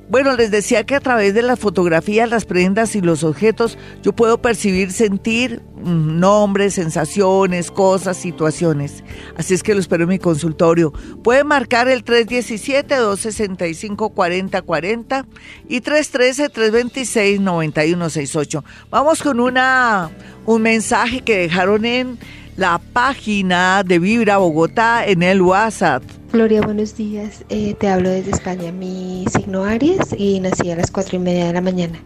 Speaker 3: Bueno, les decía que a través de las fotografías, las prendas y los objetos, yo puedo percibir, sentir mm, nombres, sensaciones, cosas, situaciones. Así es que lo espero en mi consultorio. Puede marcar el 317-265-4040 y 313-326-9168. Vamos con una, un mensaje que dejaron en la página de Vibra Bogotá en el WhatsApp.
Speaker 10: Gloria, buenos días. Eh, te hablo desde España. Mi signo Aries y nací a las cuatro y media de la mañana.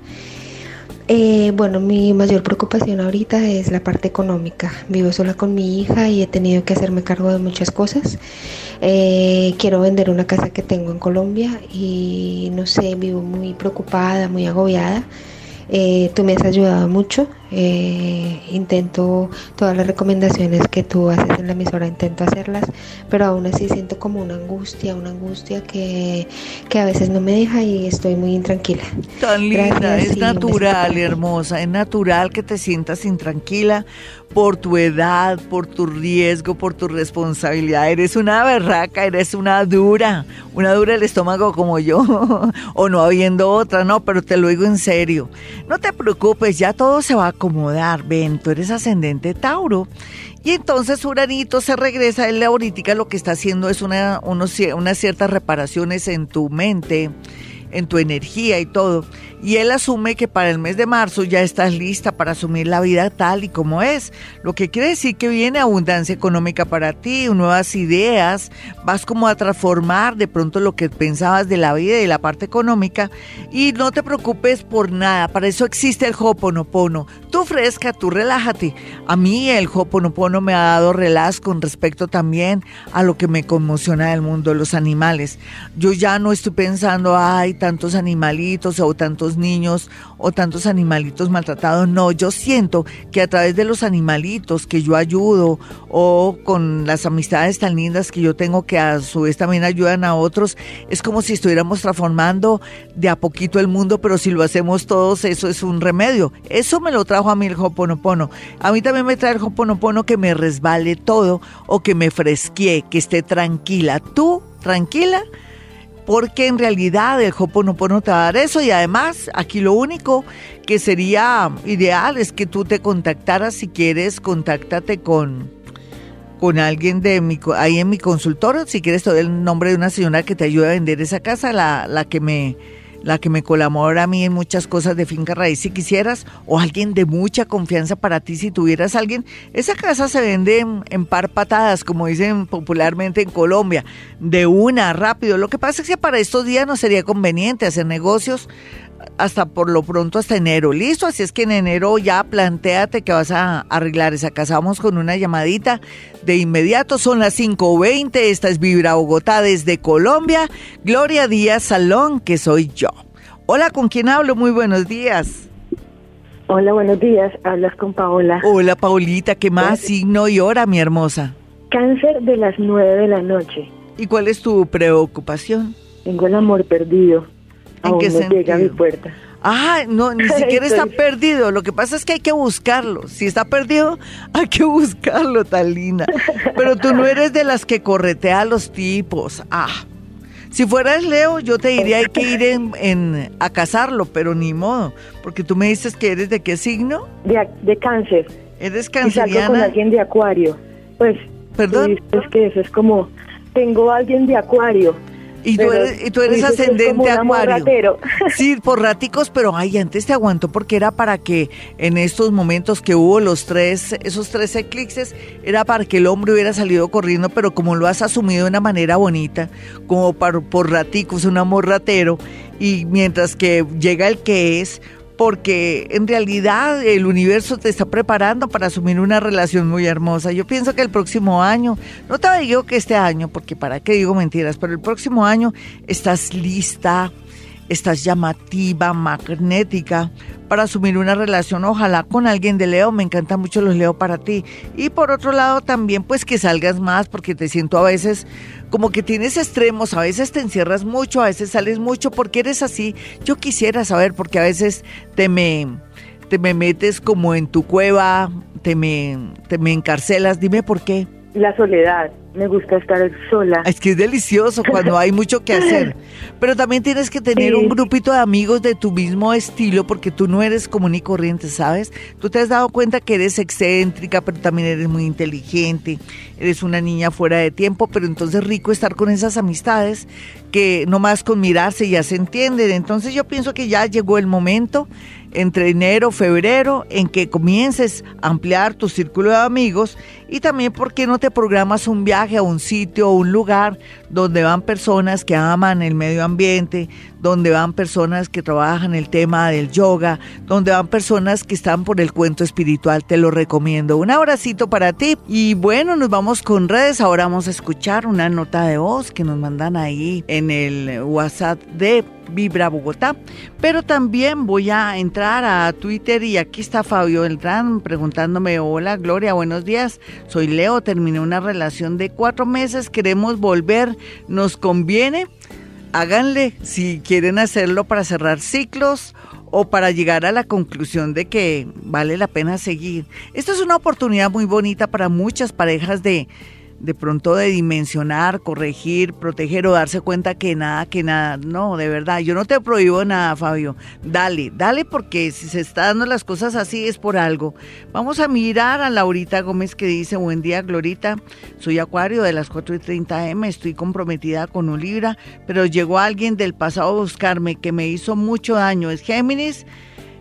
Speaker 10: Eh, bueno, mi mayor preocupación ahorita es la parte económica. Vivo sola con mi hija y he tenido que hacerme cargo de muchas cosas. Eh, quiero vender una casa que tengo en Colombia y no sé, vivo muy preocupada, muy agobiada. Eh, tú me has ayudado mucho. Eh, intento todas las recomendaciones que tú haces en la emisora, intento hacerlas, pero aún así siento como una angustia, una angustia que, que a veces no me deja y estoy muy intranquila.
Speaker 3: Tan linda, es natural, hermosa, es natural que te sientas intranquila por tu edad, por tu riesgo, por tu responsabilidad. Eres una berraca, eres una dura, una dura el estómago como yo, o no habiendo otra, no, pero te lo digo en serio. No te preocupes, ya todo se va a acomodar. Ven, tú eres ascendente Tauro. Y entonces Uranito se regresa, él ahorita lo que está haciendo es una, unos, unas ciertas reparaciones en tu mente, en tu energía y todo y él asume que para el mes de marzo ya estás lista para asumir la vida tal y como es, lo que quiere decir que viene abundancia económica para ti, nuevas ideas, vas como a transformar de pronto lo que pensabas de la vida y de la parte económica y no te preocupes por nada, para eso existe el Hoponopono. Tú fresca, tú relájate. A mí el Hoponopono me ha dado relax con respecto también a lo que me conmociona del mundo, los animales. Yo ya no estoy pensando, ay, tantos animalitos o tantos niños o tantos animalitos maltratados. No, yo siento que a través de los animalitos que yo ayudo o con las amistades tan lindas que yo tengo que a su vez también ayudan a otros, es como si estuviéramos transformando de a poquito el mundo, pero si lo hacemos todos, eso es un remedio. Eso me lo trajo a mí el Hoponopono. A mí también me trae el Hoponopono que me resbale todo o que me fresquee, que esté tranquila. Tú, tranquila porque en realidad el Hoponopono te va a dar eso y además aquí lo único que sería ideal es que tú te contactaras si quieres, contáctate con con alguien de mi, ahí en mi consultorio, si quieres te doy el nombre de una señora que te ayude a vender esa casa, la, la que me la que me colabora a mí en muchas cosas de finca raíz si quisieras, o alguien de mucha confianza para ti si tuvieras alguien. Esa casa se vende en, par patadas, como dicen popularmente en Colombia, de una, rápido. Lo que pasa es que para estos días no sería conveniente hacer negocios hasta por lo pronto hasta enero. Listo, así es que en enero ya planteate que vas a arreglar esa casa. Vamos con una llamadita de inmediato. Son las 5.20. Esta es Vibra Bogotá desde Colombia. Gloria Díaz Salón, que soy yo. Hola, ¿con quién hablo? Muy buenos días.
Speaker 7: Hola, buenos días. Hablas con Paola.
Speaker 3: Hola, Paulita. ¿Qué más signo y hora, mi hermosa?
Speaker 7: Cáncer de las 9 de la noche.
Speaker 3: ¿Y cuál es tu preocupación?
Speaker 7: Tengo el amor perdido.
Speaker 3: ¿En qué
Speaker 7: no llega a mi puerta.
Speaker 3: Ah, no, ni siquiera está perdido. Lo que pasa es que hay que buscarlo. Si está perdido, hay que buscarlo, Talina. Pero tú no eres de las que corretea a los tipos. Ah, si fueras Leo, yo te diría hay que ir en, a casarlo, pero ni modo. Porque tú me dices que eres de qué signo?
Speaker 7: De, de cáncer.
Speaker 3: ¿Eres canceriana?
Speaker 7: Y salgo con alguien de acuario. Pues,
Speaker 3: ¿Perdón?
Speaker 7: Es que eso es como, tengo alguien de acuario
Speaker 3: Y tú eres, y tú eres ascendente acuario. Sí, por raticos, pero ay, antes te aguantó porque era para que en estos momentos que hubo los tres, esos tres eclipses, era para que el hombre hubiera salido corriendo, pero como lo has asumido de una manera bonita, como para, por raticos, un amor ratero, y mientras que llega el que es, porque en realidad el universo te está preparando para asumir una relación muy hermosa. Yo pienso que el próximo año, no te digo que este año, porque para qué digo mentiras, pero el próximo año estás lista, estás llamativa, magnética para asumir una relación, ojalá con alguien de Leo, me encantan mucho los Leo para ti. Y por otro lado también pues que salgas más porque te siento a veces como que tienes extremos, a veces te encierras mucho, a veces sales mucho, porque eres así? Yo quisiera saber porque a veces te me te me metes como en tu cueva, te me te me encarcelas, dime por qué.
Speaker 7: La soledad me gusta estar sola.
Speaker 3: Es que es delicioso cuando hay mucho que hacer. Pero también tienes que tener un grupito de amigos de tu mismo estilo porque tú no eres común y corriente, ¿sabes? Tú te has dado cuenta que eres excéntrica, pero también eres muy inteligente, eres una niña fuera de tiempo, pero entonces rico estar con esas amistades que nomás con mirarse ya se entienden. Entonces yo pienso que ya llegó el momento entre enero, febrero, en que comiences a ampliar tu círculo de amigos y también por qué no te programas un viaje a un sitio o un lugar donde van personas que aman el medio ambiente, donde van personas que trabajan el tema del yoga, donde van personas que están por el cuento espiritual, te lo recomiendo. Un abracito para ti y bueno, nos vamos con redes, ahora vamos a escuchar una nota de voz que nos mandan ahí en el WhatsApp de Vibra Bogotá. Pero también voy a entrar a Twitter y aquí está Fabio Beltrán preguntándome, hola Gloria, buenos días, soy Leo, terminé una relación de cuatro meses, queremos volver, ¿nos conviene? Háganle si quieren hacerlo para cerrar ciclos o para llegar a la conclusión de que vale la pena seguir. Esta es una oportunidad muy bonita para muchas parejas de de pronto de dimensionar, corregir, proteger o darse cuenta que nada, que nada. No, de verdad, yo no te prohíbo nada, Fabio. Dale, dale porque si se está dando las cosas así es por algo. Vamos a mirar a Laurita Gómez que dice, buen día, Glorita, soy Acuario de las 4 y 30 M, estoy comprometida con un Libra, pero llegó alguien del pasado a buscarme que me hizo mucho daño. ¿Es Géminis?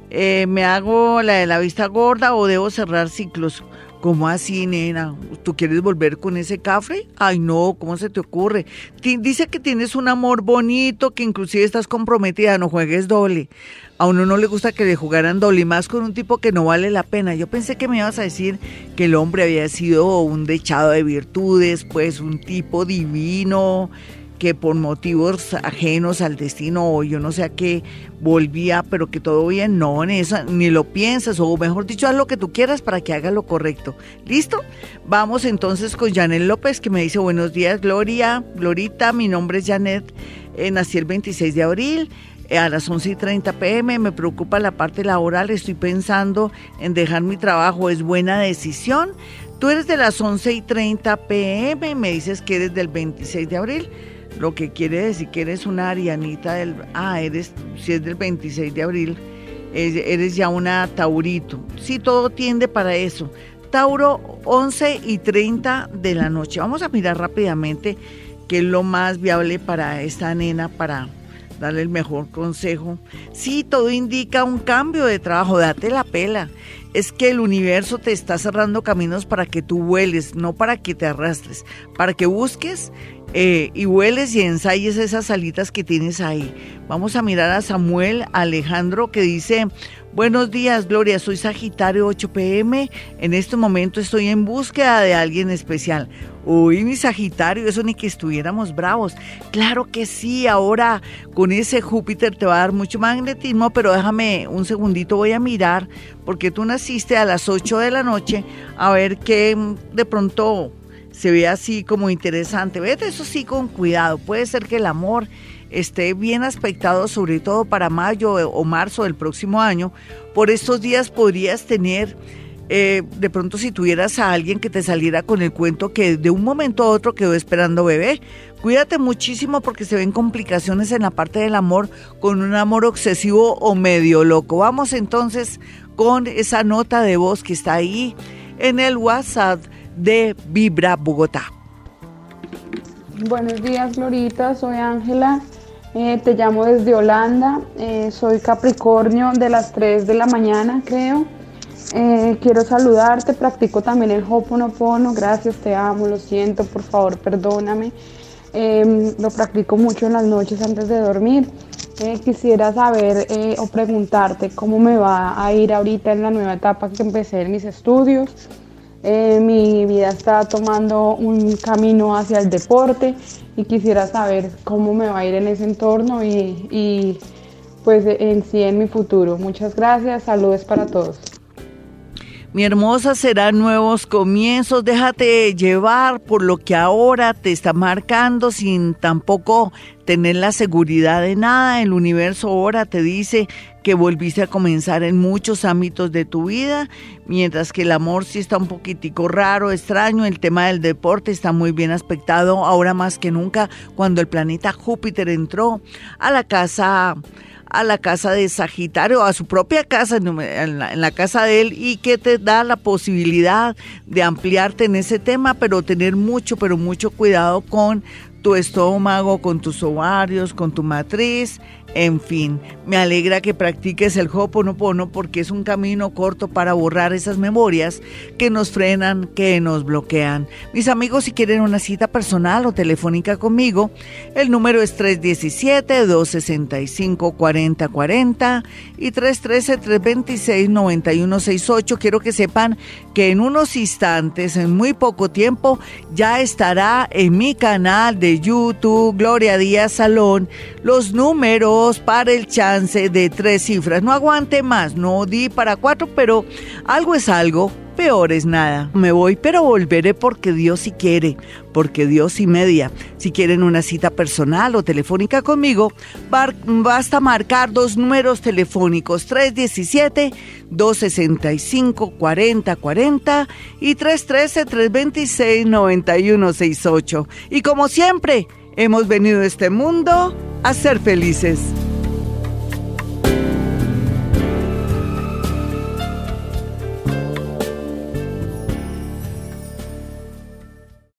Speaker 3: Eh, ¿Me hago la de la vista gorda o debo cerrar ciclos? ¿Cómo así, nena? ¿Tú quieres volver con ese cafre? Ay, no, ¿cómo se te ocurre? Dice que tienes un amor bonito, que inclusive estás comprometida, no juegues doble. A uno no le gusta que le jugaran doble, más con un tipo que no vale la pena. Yo pensé que me ibas a decir que el hombre había sido un dechado de virtudes, pues un tipo divino, que por motivos ajenos al destino o yo no sé a qué volvía, pero que todo bien, no, ni, ni lo piensas, o mejor dicho, haz lo que tú quieras para que haga lo correcto. ¿Listo? Vamos entonces con Janet López, que me dice, buenos días, Gloria, Glorita, mi nombre es Janet, eh, nací el 26 de abril, eh, a las 11 y 30 pm, me preocupa la parte laboral, estoy pensando en dejar mi trabajo, ¿es buena decisión? Tú eres de las 11 y 30 pm, me dices que eres del 26 de abril lo que quiere decir que eres una arianita del... Ah, eres, si es del 26 de abril, eres ya una taurito. Sí, todo tiende para eso. Tauro, 11 y 30 de la noche. Vamos a mirar rápidamente qué es lo más viable para esta nena, para darle el mejor consejo. Sí, todo indica un cambio de trabajo, date la pela. Es que el universo te está cerrando caminos para que tú vueles, no para que te arrastres, para que busques eh, y hueles y ensayes esas alitas que tienes ahí. Vamos a mirar a Samuel Alejandro que dice, buenos días Gloria, soy Sagitario 8 pm, en este momento estoy en búsqueda de alguien especial. Uy, mi Sagitario, eso ni que estuviéramos bravos. Claro que sí, ahora con ese Júpiter te va a dar mucho magnetismo, pero déjame un segundito, voy a mirar, porque tú naciste a las 8 de la noche, a ver qué mm, de pronto se ve así como interesante. Vete eso sí con cuidado. Puede ser que el amor esté bien aspectado, sobre todo para mayo o marzo del próximo año. Por estos días podrías tener, eh, de pronto si tuvieras a alguien que te saliera con el cuento que de un momento a otro quedó esperando bebé. Cuídate muchísimo porque se ven complicaciones en la parte del amor con un amor obsesivo o medio loco. Vamos entonces con esa nota de voz que está ahí en el WhatsApp de Vibra Bogotá.
Speaker 11: Buenos días, Glorita. Soy Ángela. Eh, te llamo desde Holanda. Eh, soy Capricornio de las 3 de la mañana, creo. Eh, quiero saludarte. Practico también el Hoponopono. Gracias, te amo, lo siento, por favor, perdóname. Em, lo practico mucho en las noches antes de dormir. quisiera saber o preguntarte cómo me va a ir ahorita en la nueva etapa que empecé en mis estudios. Eh, mi vida está tomando un camino hacia el deporte y quisiera saber cómo me va a ir en ese entorno y, y pues en sí en mi futuro. Muchas gracias, saludos para todos.
Speaker 3: Mi hermosa, serán nuevos comienzos. Déjate llevar por lo que ahora te está marcando sin tampoco tener la seguridad de nada. El universo ahora te dice que volviste a comenzar en muchos ámbitos de tu vida, mientras que el amor sí está un poquitico raro, extraño. El tema del deporte está muy bien aspectado ahora más que nunca cuando el planeta Júpiter entró a la casa a la casa de Sagitario, a su propia casa, en la, casa de él, y que te da la posibilidad de ampliarte en ese tema, pero tener mucho, pero mucho cuidado con tu estómago, con tus ovarios, con tu matriz, en fin, me alegra que practiques el Hoponopono porque es un camino corto para borrar esas memorias que nos frenan, que nos bloquean. Mis amigos, si quieren una cita personal o telefónica conmigo, el número es 317-265-4040 y 313-326-9168. Quiero que sepan que en unos instantes, en muy poco tiempo, ya estará en mi canal YouTube, Gloria Díaz Salón, los números para el chance de tres cifras. No aguante más, no di para cuatro, pero algo es algo, peor es nada. Me voy, pero volveré porque Dios sí quiere, porque Dios sí media. Si quieren una cita personal o telefónica conmigo, basta marcar dos números telefónicos, 317-265-4040 y 313-326-9168. Y como siempre, hemos venido a este mundo a ser felices.